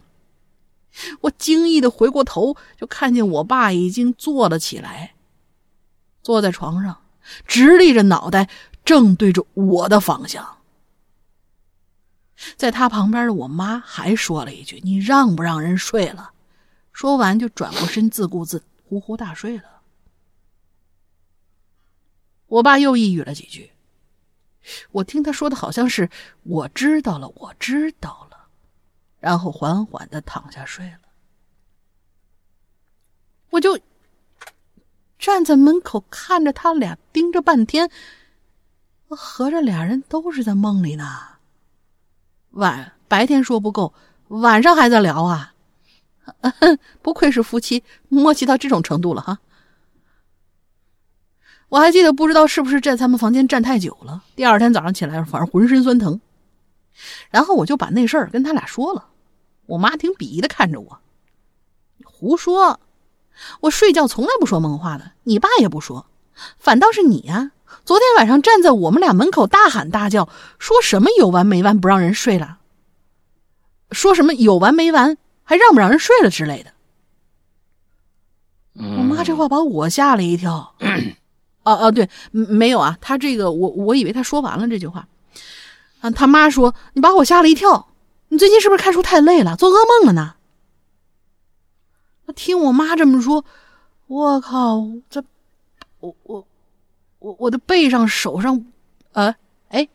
我惊异的回过头，就看见我爸已经坐了起来，坐在床上，直立着脑袋，正对着我的方向。在他旁边的我妈还说了一句：“你让不让人睡了？”说完就转过身，自顾自呼呼大睡了。我爸又呓语了几句，我听他说的好像是“我知道了，我知道了”，然后缓缓的躺下睡了。我就站在门口看着他俩盯着半天，合着俩人都是在梦里呢。晚白天说不够，晚上还在聊啊！不愧是夫妻，默契到这种程度了哈。我还记得，不知道是不是在他们房间站太久了，第二天早上起来，反正浑身酸疼。然后我就把那事儿跟他俩说了，我妈挺鄙夷的看着我：“你胡说！我睡觉从来不说梦话的，你爸也不说，反倒是你呀、昨天晚上站在我们俩门口大喊大叫，说什么有完没完不让人睡了，说什么有完没完还让不让人睡了之类的。我我妈这话把我吓了一跳，哦 哦，对，没有啊，他这个我我以为他说完了这句话，啊，他妈说你把我吓了一跳，最近是不是看书太累了，做噩梦了呢？听我妈这么说，我靠，这我我我我的背上手上，呃，哎，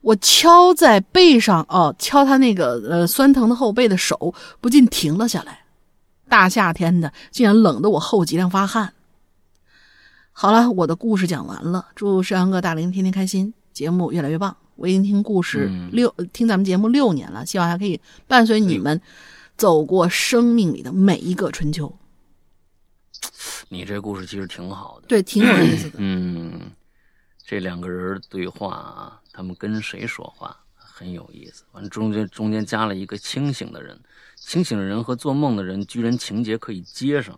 我敲在背上哦，敲他那个呃酸疼的后背的手不禁停了下来。大夏天的，竟然冷得我后脊梁发汗。好了，我的故事讲完了。祝山羊哥大林天天开心，节目越来越棒。我已经听故事六，听咱们节目六年了，希望还可以伴随你们。走过生命里的每一个春秋，你这故事其实挺好的，对，挺有意思的。嗯，这两个人对话啊，他们跟谁说话很有意思。完了中间中间加了一个清醒的人，清醒的人和做梦的人居然情节可以接上，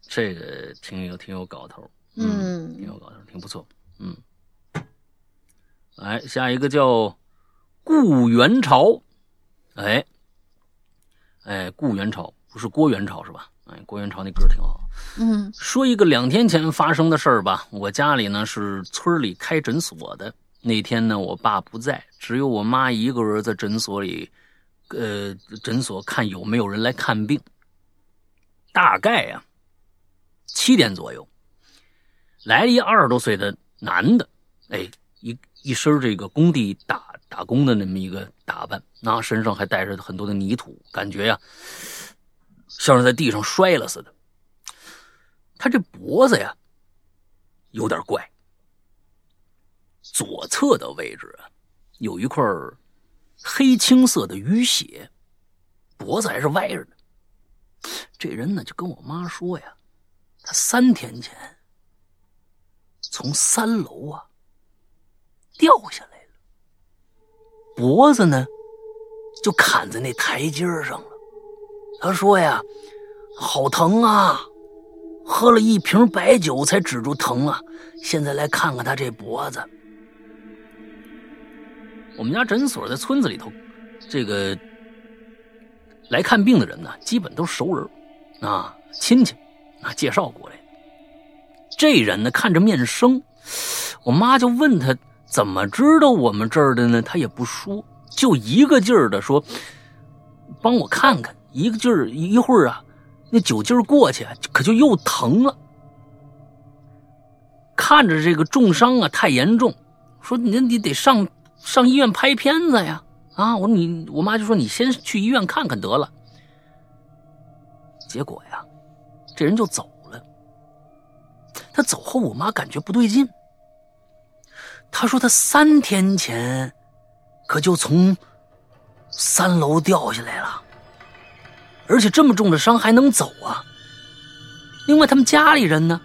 这个挺有挺有搞头，嗯，挺有搞头，挺不错。嗯，来下一个叫顾元朝，哎。哎，顾元朝不是郭元朝是吧？哎，郭元朝那歌挺好。嗯，说一个两天前发生的事儿吧。我家里呢是村里开诊所的。那天呢，我爸不在，只有我妈一个人在诊所里，呃，诊所看有没有人来看病。大概呀，七点左右，来了一二十多岁的男的，哎，一身这个工地打。打工的那么一个打扮，那身上还带着很多的泥土，感觉呀，像是在地上摔了似的。他这脖子呀，有点怪，左侧的位置，有一块黑青色的淤血，脖子还是歪着的。这人呢，就跟我妈说呀，他三天前从三楼啊掉下来了。脖子呢，就砍在那台阶上了。他说呀，好疼啊！喝了一瓶白酒才止住疼啊！现在来看看他这脖子。我们家诊所在村子里头，这个来看病的人呢，基本都是熟人啊，亲戚啊介绍过来。这人呢，看着面生，我妈就问他。怎么知道我们这儿的呢？他也不说，就一个劲儿的说：“帮我看看。”一个劲儿一会儿啊，那酒劲儿过去，可就又疼了。看着这个重伤啊，太严重，说你你得上上医院拍片子呀！啊，我说你我妈就说你先去医院看看得了。结果呀，这人就走了。他走后，我妈感觉不对劲。他说：“他三天前，可就从三楼掉下来了，而且这么重的伤还能走啊？另外，他们家里人呢？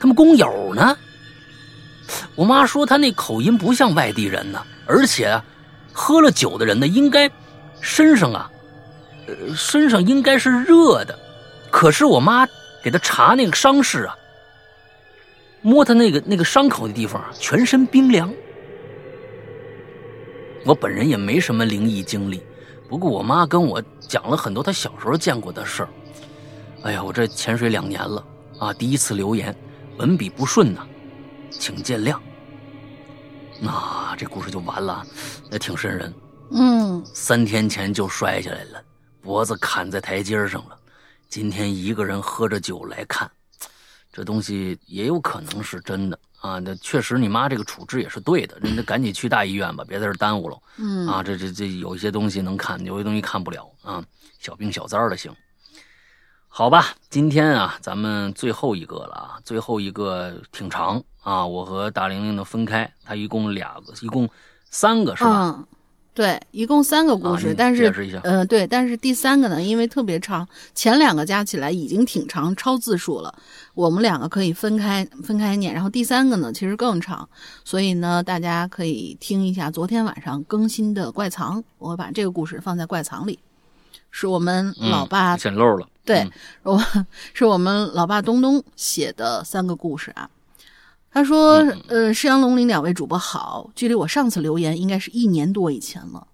他们工友呢？我妈说他那口音不像外地人呢，而且喝了酒的人呢，应该身上啊，呃，身上应该是热的。可是我妈给他查那个伤势啊。”摸他那个那个伤口的地方啊，全身冰凉。我本人也没什么灵异经历，不过我妈跟我讲了很多她小时候见过的事儿。哎呀，我这潜水两年了啊，第一次留言，文笔不顺呐，请见谅。那这故事就完了，那挺瘆人。嗯，三天前就摔下来了，脖子砍在台阶上了，今天一个人喝着酒来看。这东西也有可能是真的啊！那确实，你妈这个处置也是对的，人家赶紧去大医院吧，别在这耽误了。嗯啊，这这这有一些东西能看，有些东西看不了啊，小病小灾的行。好吧，今天啊，咱们最后一个了啊，最后一个挺长啊，我和大玲玲的分开，他一共俩个，一共三个是吧？对，一共三个故事，但是，呃，对，但是第三个呢，因为特别长，前两个加起来已经挺长，超字数了。我们两个可以分开分开念，然后第三个呢，其实更长，所以呢，大家可以听一下昨天晚上更新的怪藏，我会把这个故事放在怪藏里，是我们老爸捡漏了，对，我 是我们老爸东东写的三个故事啊。他说：“呃，释阳龙鳞两位主播好，距离我上次留言应该是一年多以前了。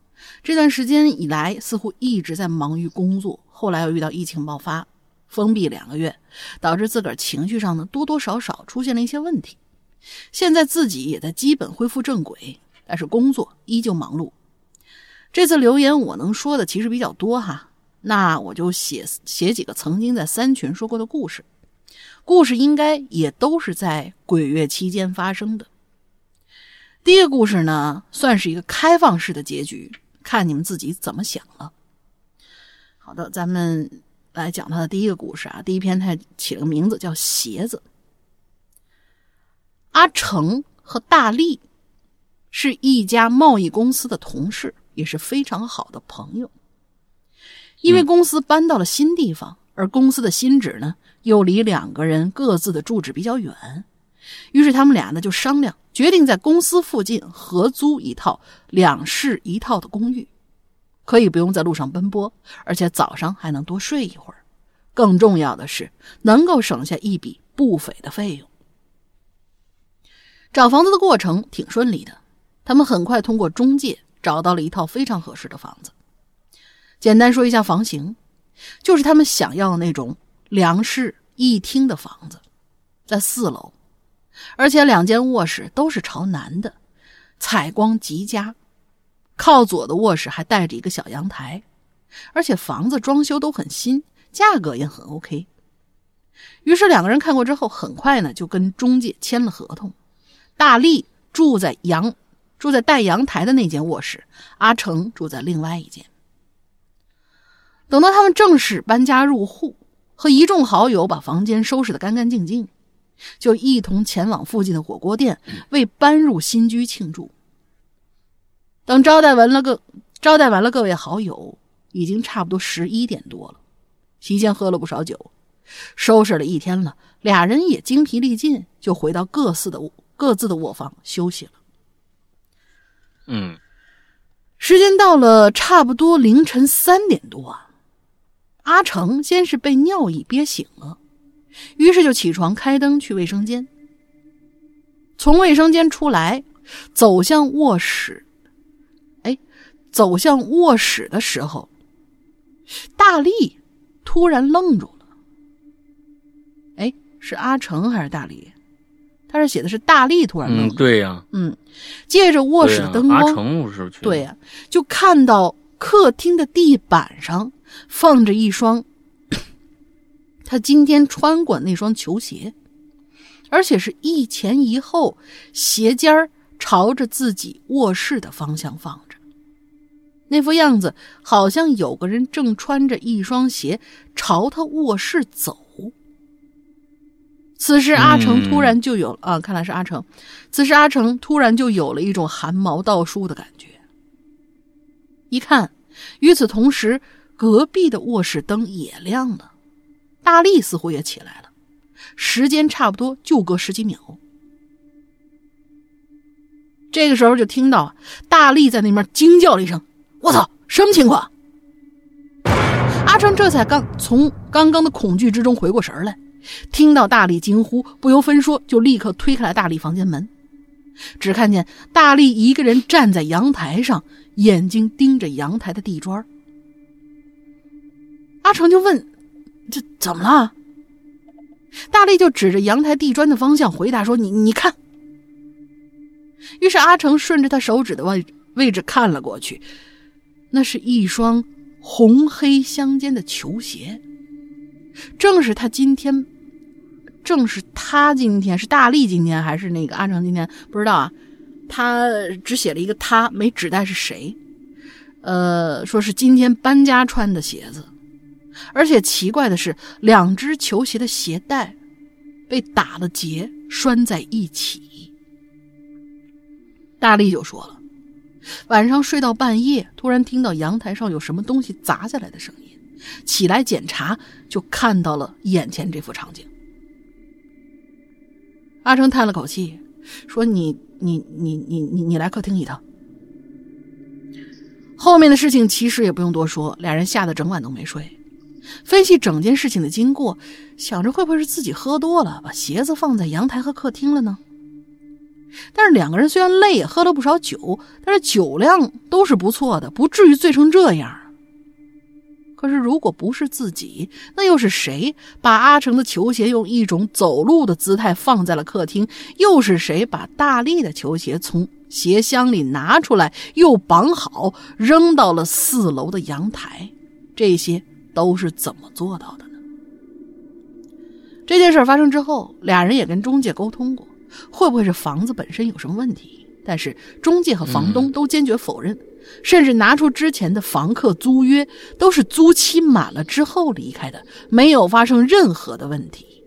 这段时间以来，似乎一直在忙于工作，后来又遇到疫情爆发，封闭两个月，导致自个儿情绪上呢多多少少出现了一些问题。现在自己也在基本恢复正轨，但是工作依旧忙碌。这次留言我能说的其实比较多哈，那我就写写几个曾经在三群说过的故事，故事应该也都是在鬼月期间发生的。第一个故事呢，算是一个开放式的结局，看你们自己怎么想了。好的，咱们来讲他的第一个故事啊。第一篇他起了个名字叫“鞋子”。阿成和大力是一家贸易公司的同事，也是非常好的朋友。因为公司搬到了新地方，而公司的新址呢又离两个人各自的住址比较远，于是他们俩呢就商量，决定在公司附近合租一套两室一套的公寓。可以不用在路上奔波，而且早上还能多睡一会儿。更重要的是，能够省下一笔不菲的费用。找房子的过程挺顺利的，他们很快通过中介找到了一套非常合适的房子。简单说一下房型，就是他们想要的那种两室一厅的房子，在四楼，而且两间卧室都是朝南的，采光极佳。靠左的卧室还带着一个小阳台，而且房子装修都很新，价格也很 OK。于是两个人看过之后，很快呢就跟中介签了合同。大力住在阳，住在带阳台的那间卧室，阿成住在另外一间。等到他们正式搬家入户，和一众好友把房间收拾得干干净净，就一同前往附近的火锅店为搬入新居庆祝。等招待完了个招待完了各位好友，已经差不多十一点多了。席间喝了不少酒，收拾了一天了，俩人也精疲力尽，就回到各自的各自的卧房休息了。嗯，时间到了差不多凌晨三点多啊，阿成先是被尿意憋醒了，于是就起床开灯去卫生间。从卫生间出来，走向卧室。哎走向卧室的时候，大力突然愣住了。哎，是阿成还是大力？他这写的是大力突然愣。嗯，对呀。嗯，借着卧室的灯光，阿成是对呀，就看到客厅的地板上放着一双 他今天穿过那双球鞋，而且是一前一后，鞋尖儿朝着自己卧室的方向放着。那副样子，好像有个人正穿着一双鞋朝他卧室走。此时，阿成突然就有了啊，看来是阿成。此时，阿成突然就有了一种汗毛倒竖的感觉。一看，与此同时，隔壁的卧室灯也亮了，大力似乎也起来了，时间差不多就隔十几秒。这个时候，就听到大力在那边惊叫了一声。我操！什么情况？阿成这才刚从刚刚的恐惧之中回过神来，听到大力惊呼，不由分说就立刻推开了大力房间门。只看见大力一个人站在阳台上，眼睛盯着阳台的地砖。阿成就问：“这怎么了？”大力就指着阳台地砖的方向回答说：“你你看。”于是阿成顺着他手指的位位置看了过去。那是一双红黑相间的球鞋，正是他今天，正是他今天是大力今天还是那个阿成今天不知道啊？他只写了一个他，没指代是谁。呃，说是今天搬家穿的鞋子，而且奇怪的是，两只球鞋的鞋带被打了结，拴在一起。大力就说了。晚上睡到半夜，突然听到阳台上有什么东西砸下来的声音，起来检查，就看到了眼前这幅场景。阿成叹了口气，说：“你你你你你你来客厅一趟。”后面的事情其实也不用多说，俩人吓得整晚都没睡，分析整件事情的经过，想着会不会是自己喝多了，把鞋子放在阳台和客厅了呢？但是两个人虽然累，也喝了不少酒，但是酒量都是不错的，不至于醉成这样。可是如果不是自己，那又是谁把阿成的球鞋用一种走路的姿态放在了客厅？又是谁把大力的球鞋从鞋箱里拿出来，又绑好，扔到了四楼的阳台？这些都是怎么做到的呢？这件事发生之后，俩人也跟中介沟通过，会不会是房子本身有什么问题？但是中介和房东都坚决否认。甚至拿出之前的房客租约，都是租期满了之后离开的，没有发生任何的问题。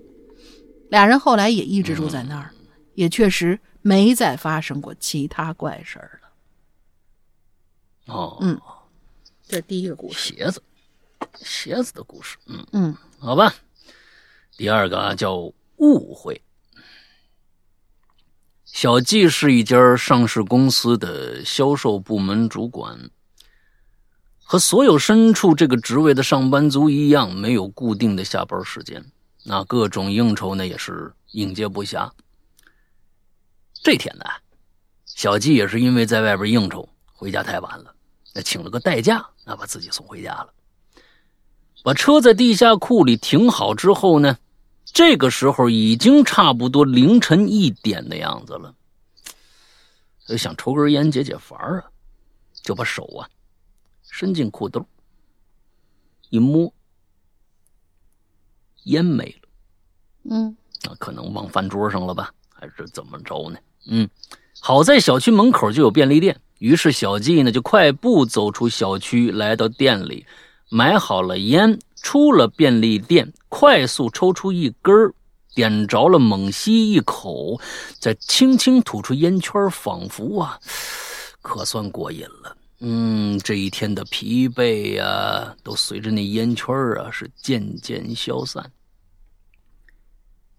俩人后来也一直住在那儿，也确实没再发生过其他怪事儿了。哦，嗯，这是第一个故事，鞋子，鞋子的故事。嗯嗯，好吧。第二个啊，叫误会。小季是一家上市公司的销售部门主管，和所有身处这个职位的上班族一样，没有固定的下班时间。那各种应酬呢，也是应接不暇。这天呢，小季也是因为在外边应酬，回家太晚了，那请了个代驾，那把自己送回家了。把车在地下库里停好之后呢？这个时候已经差不多凌晨一点的样子了，就想抽根烟解解乏啊，就把手啊伸进裤兜，一摸，烟没了。嗯，那，可能忘饭桌上了吧，还是怎么着呢？嗯，好在小区门口就有便利店，于是小季呢就快步走出小区，来到店里，买好了烟。出了便利店，快速抽出一根点着了，猛吸一口，再轻轻吐出烟圈，仿佛啊，可算过瘾了。嗯，这一天的疲惫呀，都随着那烟圈啊，是渐渐消散。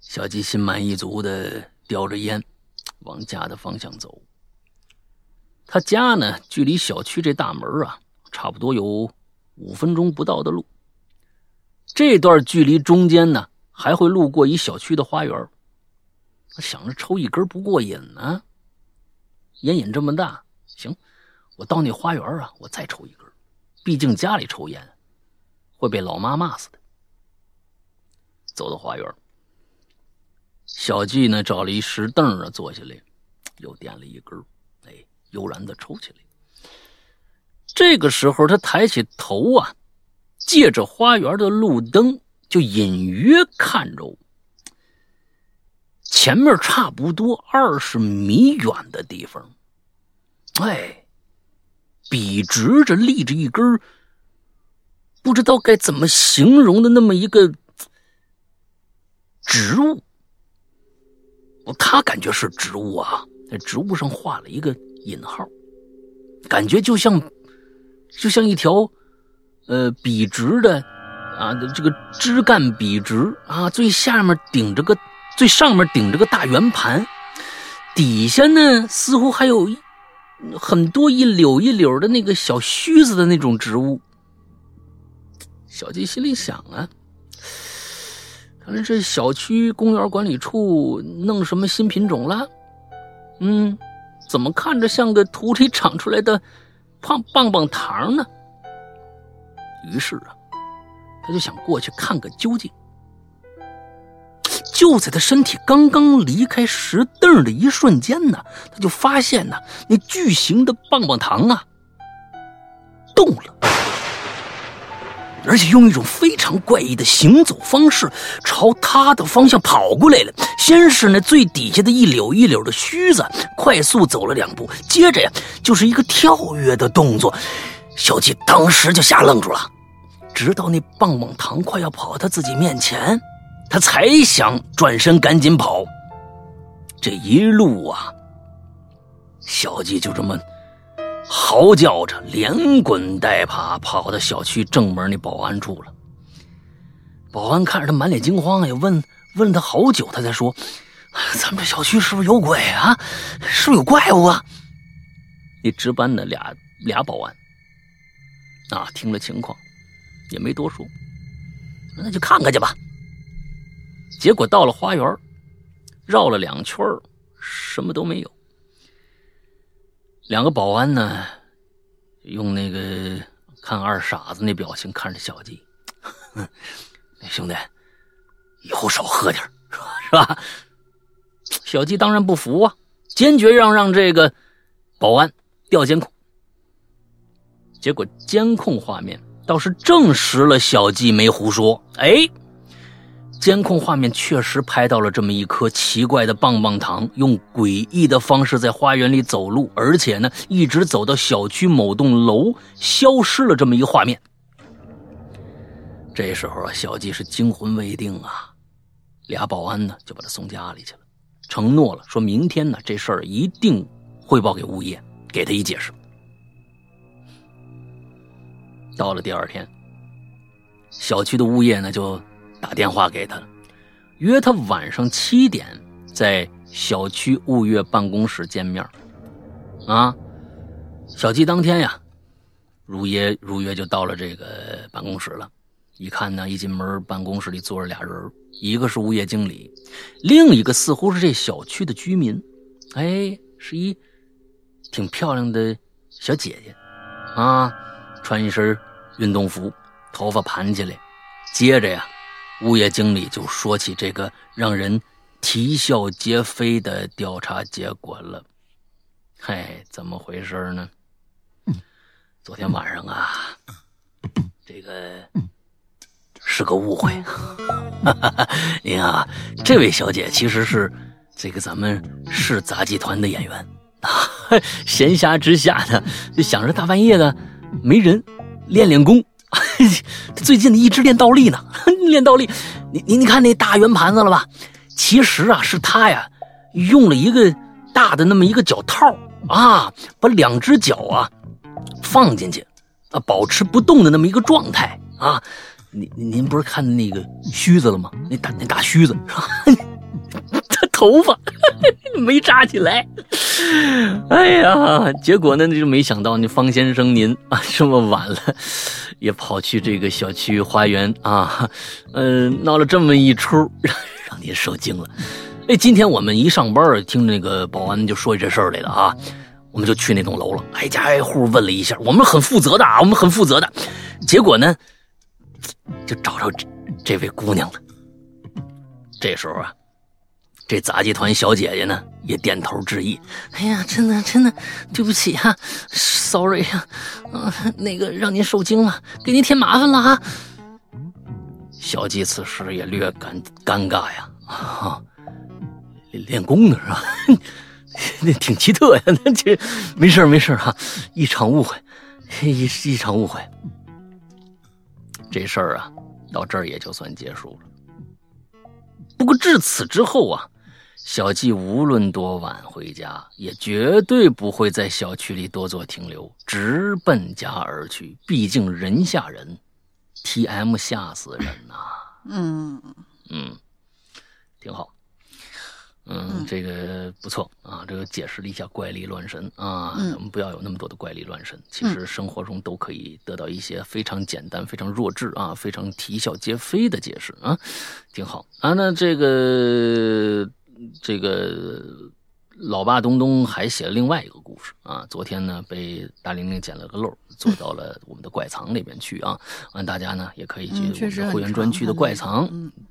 小鸡心满意足的叼着烟，往家的方向走。他家呢，距离小区这大门啊，差不多有五分钟不到的路。这段距离中间呢，还会路过一小区的花园。想着抽一根不过瘾呢，烟瘾这么大，行，我到那花园啊，我再抽一根。毕竟家里抽烟会被老妈骂死的。走到花园，小季呢找了一石凳啊坐下来，又点了一根，哎，悠然的抽起来。这个时候，他抬起头啊。借着花园的路灯，就隐约看着我前面差不多二十米远的地方，哎，笔直着立着一根不知道该怎么形容的那么一个植物。他感觉是植物啊，在植物上画了一个引号，感觉就像就像一条。呃，笔直的，啊，这个枝干笔直啊，最下面顶着个，最上面顶着个大圆盘，底下呢似乎还有很多一绺一绺的那个小须子的那种植物。小鸡心里想啊，看来这小区公园管理处弄什么新品种了？嗯，怎么看着像个土里长出来的胖棒棒糖呢？于是啊，他就想过去看个究竟。就在他身体刚刚离开石凳的一瞬间呢，他就发现呢，那巨型的棒棒糖啊动了，而且用一种非常怪异的行走方式朝他的方向跑过来了。先是那最底下的一绺一绺的须子快速走了两步，接着呀就是一个跳跃的动作。小季当时就吓愣住了。直到那棒棒糖快要跑到自己面前，他才想转身赶紧跑。这一路啊，小鸡就这么嚎叫着，连滚带爬跑到小区正门那保安处了。保安看着他满脸惊慌，也问问了他好久，他才说：“咱们这小区是不是有鬼啊？是不是有怪物啊？”那值班的俩俩保安啊，听了情况。也没多说，那就看看去吧。结果到了花园，绕了两圈什么都没有。两个保安呢，用那个看二傻子那表情，看着小季，兄弟，以后少喝点 是吧？小季当然不服啊，坚决让让这个保安调监控。结果监控画面倒是证实了小季没胡说。哎，监控画面确实拍到了这么一颗奇怪的棒棒糖，用诡异的方式在花园里走路，而且呢，一直走到小区某栋楼消失了这么一个画面。这时候啊，小季是惊魂未定啊，俩保安呢就把他送家里去了。承诺了，说明天呢，这事儿一定汇报给物业，给他一解释。到了第二天，小区的物业呢就打电话给他，约他晚上七点在小区物业办公室见面。啊，小季当天呀，如约如约就到了这个办公室了。一看呢，一进门，办公室里坐着俩人，一个是物业经理，另一个似乎是这小区的居民。哎，是一挺漂亮的小姐姐，啊，穿一身运动服，头发盘起来。接着呀，物业经理就说起这个让人啼笑皆非的调查结果了。嘿，怎么回事呢？昨天晚上啊，这个。是个误会，您啊，这位小姐其实是这个咱们市杂技团的演员啊，闲暇之下呢，就想着大半夜的没人练练功，最近呢一直练倒立呢，练倒立，你你你看那大圆盘子了吧？其实啊，是他呀用了一个大的那么一个脚套啊，把两只脚啊放进去啊，保持不动的那么一个状态啊。您您不是看那个须子了吗？那大那大须子是吧？头发 没扎起来。哎呀，结果呢，就没想到那方先生您啊，这么晚了也跑去这个小区花园啊，嗯，闹了这么一出，让 让您受惊了。哎，今天我们一上班，听那个保安就说起这事儿来了啊，我们就去那栋楼了，挨家挨户问了一下，我们很负责的啊，我们很负责的。结果呢？就找着这这位姑娘了。这时候啊，这杂技团小姐姐呢也点头致意。哎呀，真的真的对不起啊，sorry 呀，啊，那个让您受惊了，给您添麻烦了啊。小季此时也略感尴尬呀，啊，练功呢是吧？那挺奇特呀，那这没事没事啊，一场误会，一一场误会。这事儿啊，到这儿也就算结束了。不过至此之后啊，小季无论多晚回家，也绝对不会在小区里多做停留，直奔家而去。毕竟人吓人，T M 吓死人呐。嗯嗯，挺好。嗯，这个不错啊，这个解释了一下怪力乱神啊，咱们不要有那么多的怪力乱神，其实生活中都可以得到一些非常简单、非常弱智啊、非常啼笑皆非的解释啊，挺好啊。那这个这个老爸东东还写了另外一个故事啊，昨天呢被大玲玲捡了个漏，做到了我们的怪藏里边去啊，完大家呢也可以去我们会员专区的怪藏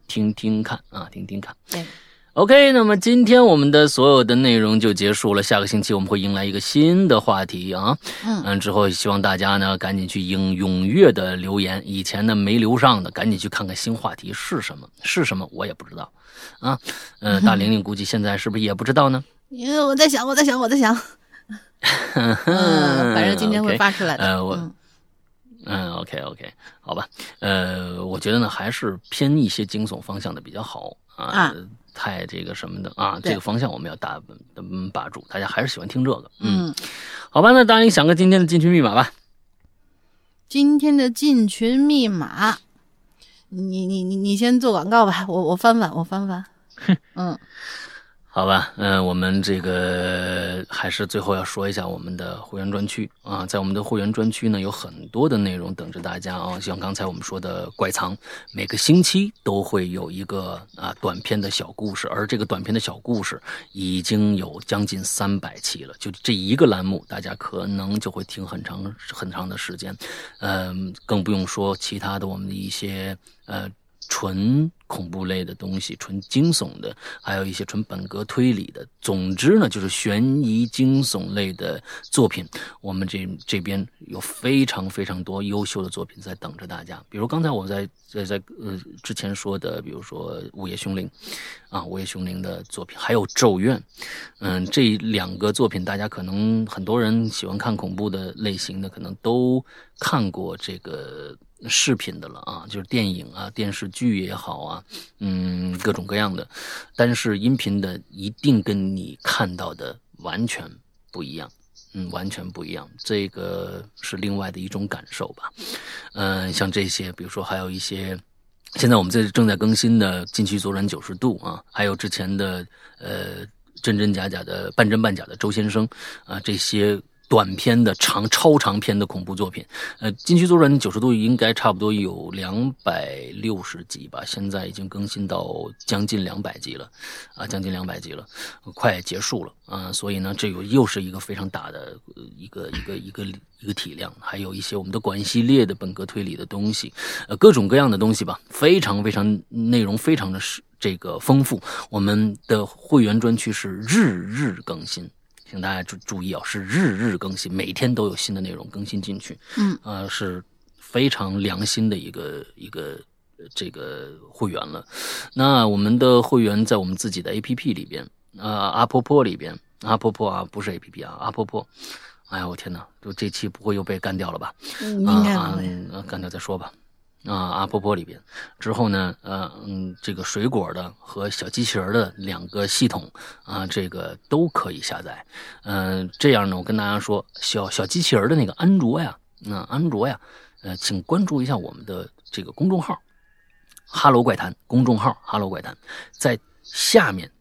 听听看啊，听听看。对。OK，那么今天我们的所有的内容就结束了。下个星期我们会迎来一个新的话题啊，嗯，之后希望大家呢赶紧去应踊跃的留言，以前呢没留上的赶紧去看看新话题是什么，是什么我也不知道啊。嗯，大玲玲估计现在是不是也不知道呢？因为我在想，我在想，我在想，嗯，反正今天会发出来的。呃，我，嗯，OK OK，好吧，呃，我觉得呢还是偏一些惊悚方向的比较好啊。太这个什么的啊，这个方向我们要大嗯把住，大家还是喜欢听这个，嗯，好吧，那大家想个今天的进群密码吧。今天的进群密码，你你你你先做广告吧，我我翻翻我翻翻，嗯，好吧，嗯、我们这个还是最后要说一下我们的会员专区啊，在我们的会员专区呢，有很多的内容等着大家啊，像刚才我们说的怪藏，每个星期都会有一个啊短篇的小故事，而这个短篇的小故事已经有将近三百期了，就这一个栏目，大家可能就会听很长很长的时间，嗯、更不用说其他的我们的一些呃。纯恐怖类的东西，纯惊悚的，还有一些纯本格推理的。总之呢，就是悬疑惊悚类的作品，我们这这边有非常非常多优秀的作品在等着大家。比如刚才我在在在呃之前说的，比如说《午夜凶铃》啊，《午夜凶铃》的作品，还有《咒怨》，嗯，这两个作品大家可能很多人喜欢看恐怖的类型的，可能都看过这个。视频的了啊，就是电影啊、电视剧也好啊，嗯，各种各样的。但是音频的一定跟你看到的完全不一样，嗯，完全不一样。这个是另外的一种感受吧。嗯、像这些，比如说还有一些，现在我们这正在更新的《禁区左转九十度》啊，还有之前的呃真真假假的半真半假的周先生啊，这些。短篇的长超长篇的恐怖作品，呃，《禁区左转九十度》应该差不多有两百六十集吧，现在已经更新到将近两百集了，啊，将近两百集了，快结束了。啊，所以呢，这有又是一个非常大的一个一个一个一个体量，还有一些我们的管系列的本格推理的东西，呃，各种各样的东西吧，非常非常内容非常的是这个丰富，我们的会员专区是日日更新。请大家注注意啊，是日日更新，每天都有新的内容更新进去。嗯，呃，是非常良心的一个一个呃这个会员了。那我们的会员在我们自己的 APP 里边，啊、阿婆婆里边，阿婆婆啊，不是 APP 啊，阿婆婆。哎呀，我天哪，就这期不会又被干掉了吧？嗯。啊，干掉再说吧。啊，阿波波里边之后呢，呃，嗯，这个水果的和小机器人的两个系统啊，这个都可以下载。嗯、这样呢，我跟大家说，小小机器人的那个安卓呀，那、安卓呀，呃，请关注一下我们的这个公众号“哈喽怪谈”公众号“哈喽怪谈”，在下面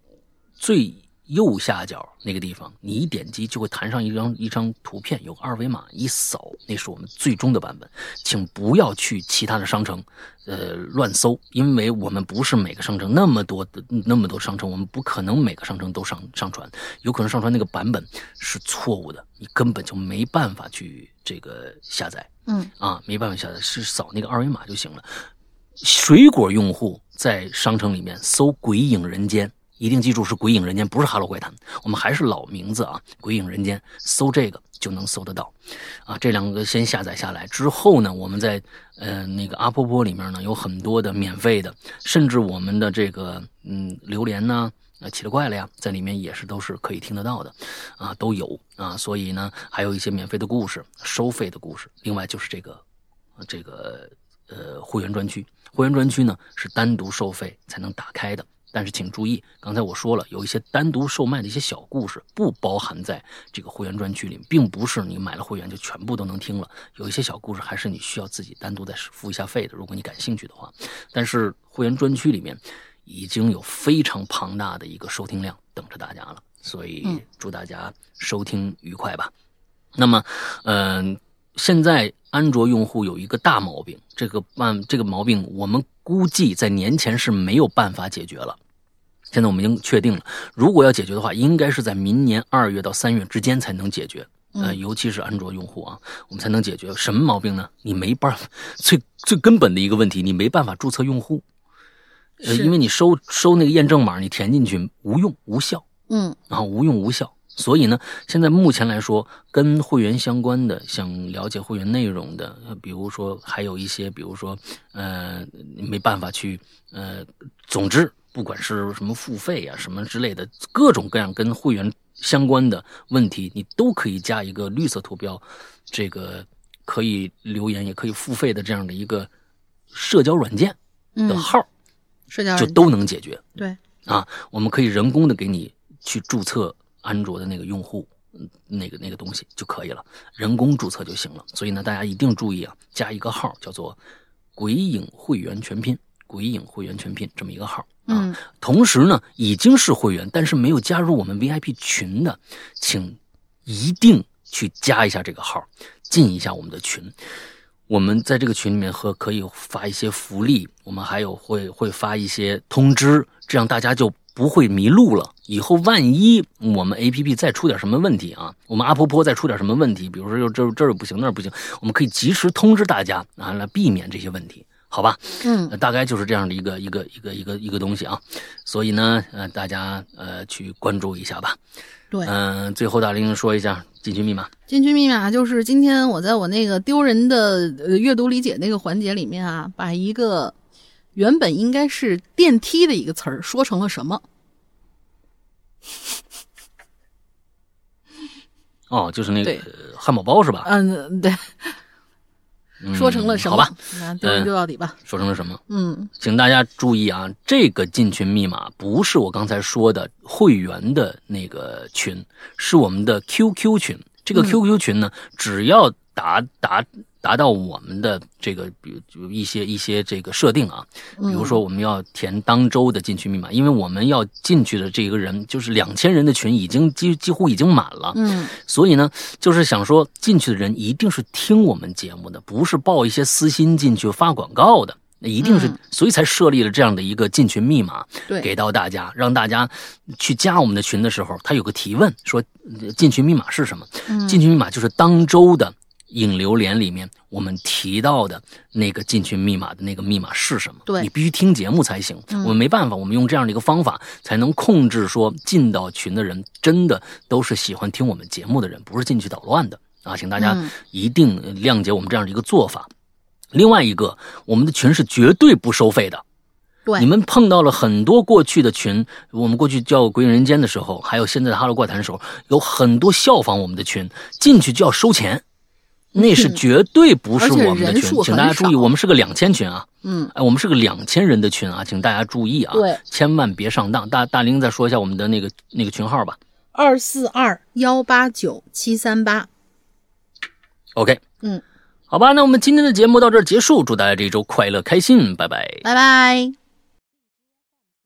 最右下角那个地方，你一点击就会弹上一张一张图片，有个二维码，一扫，那是我们最终的版本。请不要去其他的商城，呃，乱搜，因为我们不是每个商城那么多的那么多商城，我们不可能每个商城都上上传，有可能上传那个版本是错误的，你根本就没办法去这个下载。嗯啊，没办法下载，是扫那个二维码就行了。水果用户在商城里面搜“鬼影人间”，一定记住是“鬼影人间”，不是“哈喽怪谈”。我们还是老名字啊，“鬼影人间”，搜这个就能搜得到。啊，这两个先下载下来之后呢，我们在呃那个阿波波里面呢有很多的免费的，甚至我们的这个嗯榴莲呐、呃奇了怪了呀，在里面也是都是可以听得到的，啊都有啊，所以呢还有一些免费的故事、收费的故事，另外就是这个这个呃会员专区，会员专区呢是单独收费才能打开的。但是请注意，刚才我说了，有一些单独售卖的一些小故事不包含在这个会员专区里，并不是你买了会员就全部都能听了。有一些小故事还是你需要自己单独再付一下费的，如果你感兴趣的话。但是会员专区里面已经有非常庞大的一个收听量等着大家了，所以嗯祝大家收听愉快吧。那么，嗯、现在安卓用户有一个大毛病，这个办这个毛病我们估计在年前是没有办法解决了。现在我们已经确定了，如果要解决的话，应该是在明年二月到三月之间才能解决。呃，嗯尤其是安卓用户啊，我们才能解决什么毛病呢？你没办法，最最根本的一个问题，你没办法注册用户，呃，因为你收收那个验证码，你填进去无用无效。嗯然后无用无效。所以呢，现在目前来说，跟会员相关的，想了解会员内容的，呃比如说还有一些，比如说，呃，没办法去，呃，总之，不管是什么付费啊，什么之类的，各种各样跟会员相关的问题，你都可以加一个绿色图标，这个可以留言，也可以付费的这样的一个社交软件的嗯，号，社交软件。就都能解决。对，啊，我们可以人工的给你去注册安卓的那个用户，嗯那个那个东西就可以了，人工注册就行了。所以呢，大家一定注意啊，加一个号叫做“鬼影会员全拼”，“鬼影会员全拼这么一个号啊。嗯同时呢，已经是会员，但是没有加入我们 VIP 群的，请一定去加一下这个号，进一下我们的群。我们在这个群里面和可以发一些福利，我们还有会会发一些通知，这样大家就不会迷路了。以后万一我们 APP 再出点什么问题啊，我们阿婆婆再出点什么问题，比如说又这这儿不行那儿不行，我们可以及时通知大家啊，来避免这些问题，好吧？嗯呃，大概就是这样的一个一个一个一个一个东西啊，所以呢，呃，大家呃去关注一下吧。对，嗯、最后大林说一下进群密码。进群密码就是今天我在我那个丢人的呃阅读理解那个环节里面啊，把一个原本应该是电梯的一个词儿说成了什么？哦，就是那个汉堡包是吧？嗯，对，嗯说成了什么？好吧，那丢人丢到底吧。说成了什么？嗯请大家注意啊，这个进群密码不是我刚才说的会员的那个群，是我们的 QQ 群。这个嗯 QQ 群呢，只要达达达到我们的这个，比如一些一些这个设定啊，比如说我们要填当周的进群密码，因为我们要进去的这个人就是两千人的群，已经几几乎已经满了。嗯所以呢，就是想说进去的人一定是听我们节目的，不是报一些私心进去发广告的。那一定是，嗯所以才设立了这样的一个进群密码，对给到大家，让大家去加我们的群的时候，他有个提问说呃进群密码是什么？嗯进群密码就是当周的引流连里面我们提到的那个进群密码的那个密码是什么？对你必须听节目才行。嗯我们没办法，我们用这样的一个方法才能控制说进到群的人真的都是喜欢听我们节目的人，不是进去捣乱的啊！请大家嗯一定谅解我们这样的一个做法。另外一个，我们的群是绝对不收费的。对，你们碰到了很多过去的群，我们过去叫《鬼影人间》的时候，还有现在的《哈喽怪谈》的时候，有很多效仿我们的群，进去就要收钱，那是绝对不是我们的群，请大家注意，我们是个两千群啊，嗯哎，我们是个两千人的群啊，请大家注意啊，对，千万别上当。大大玲再说一下我们的那个那个群号吧二四二幺八九七三八。，OK，嗯，好吧，那我们今天的节目到这儿结束，祝大家这一周快乐开心，拜拜。拜拜。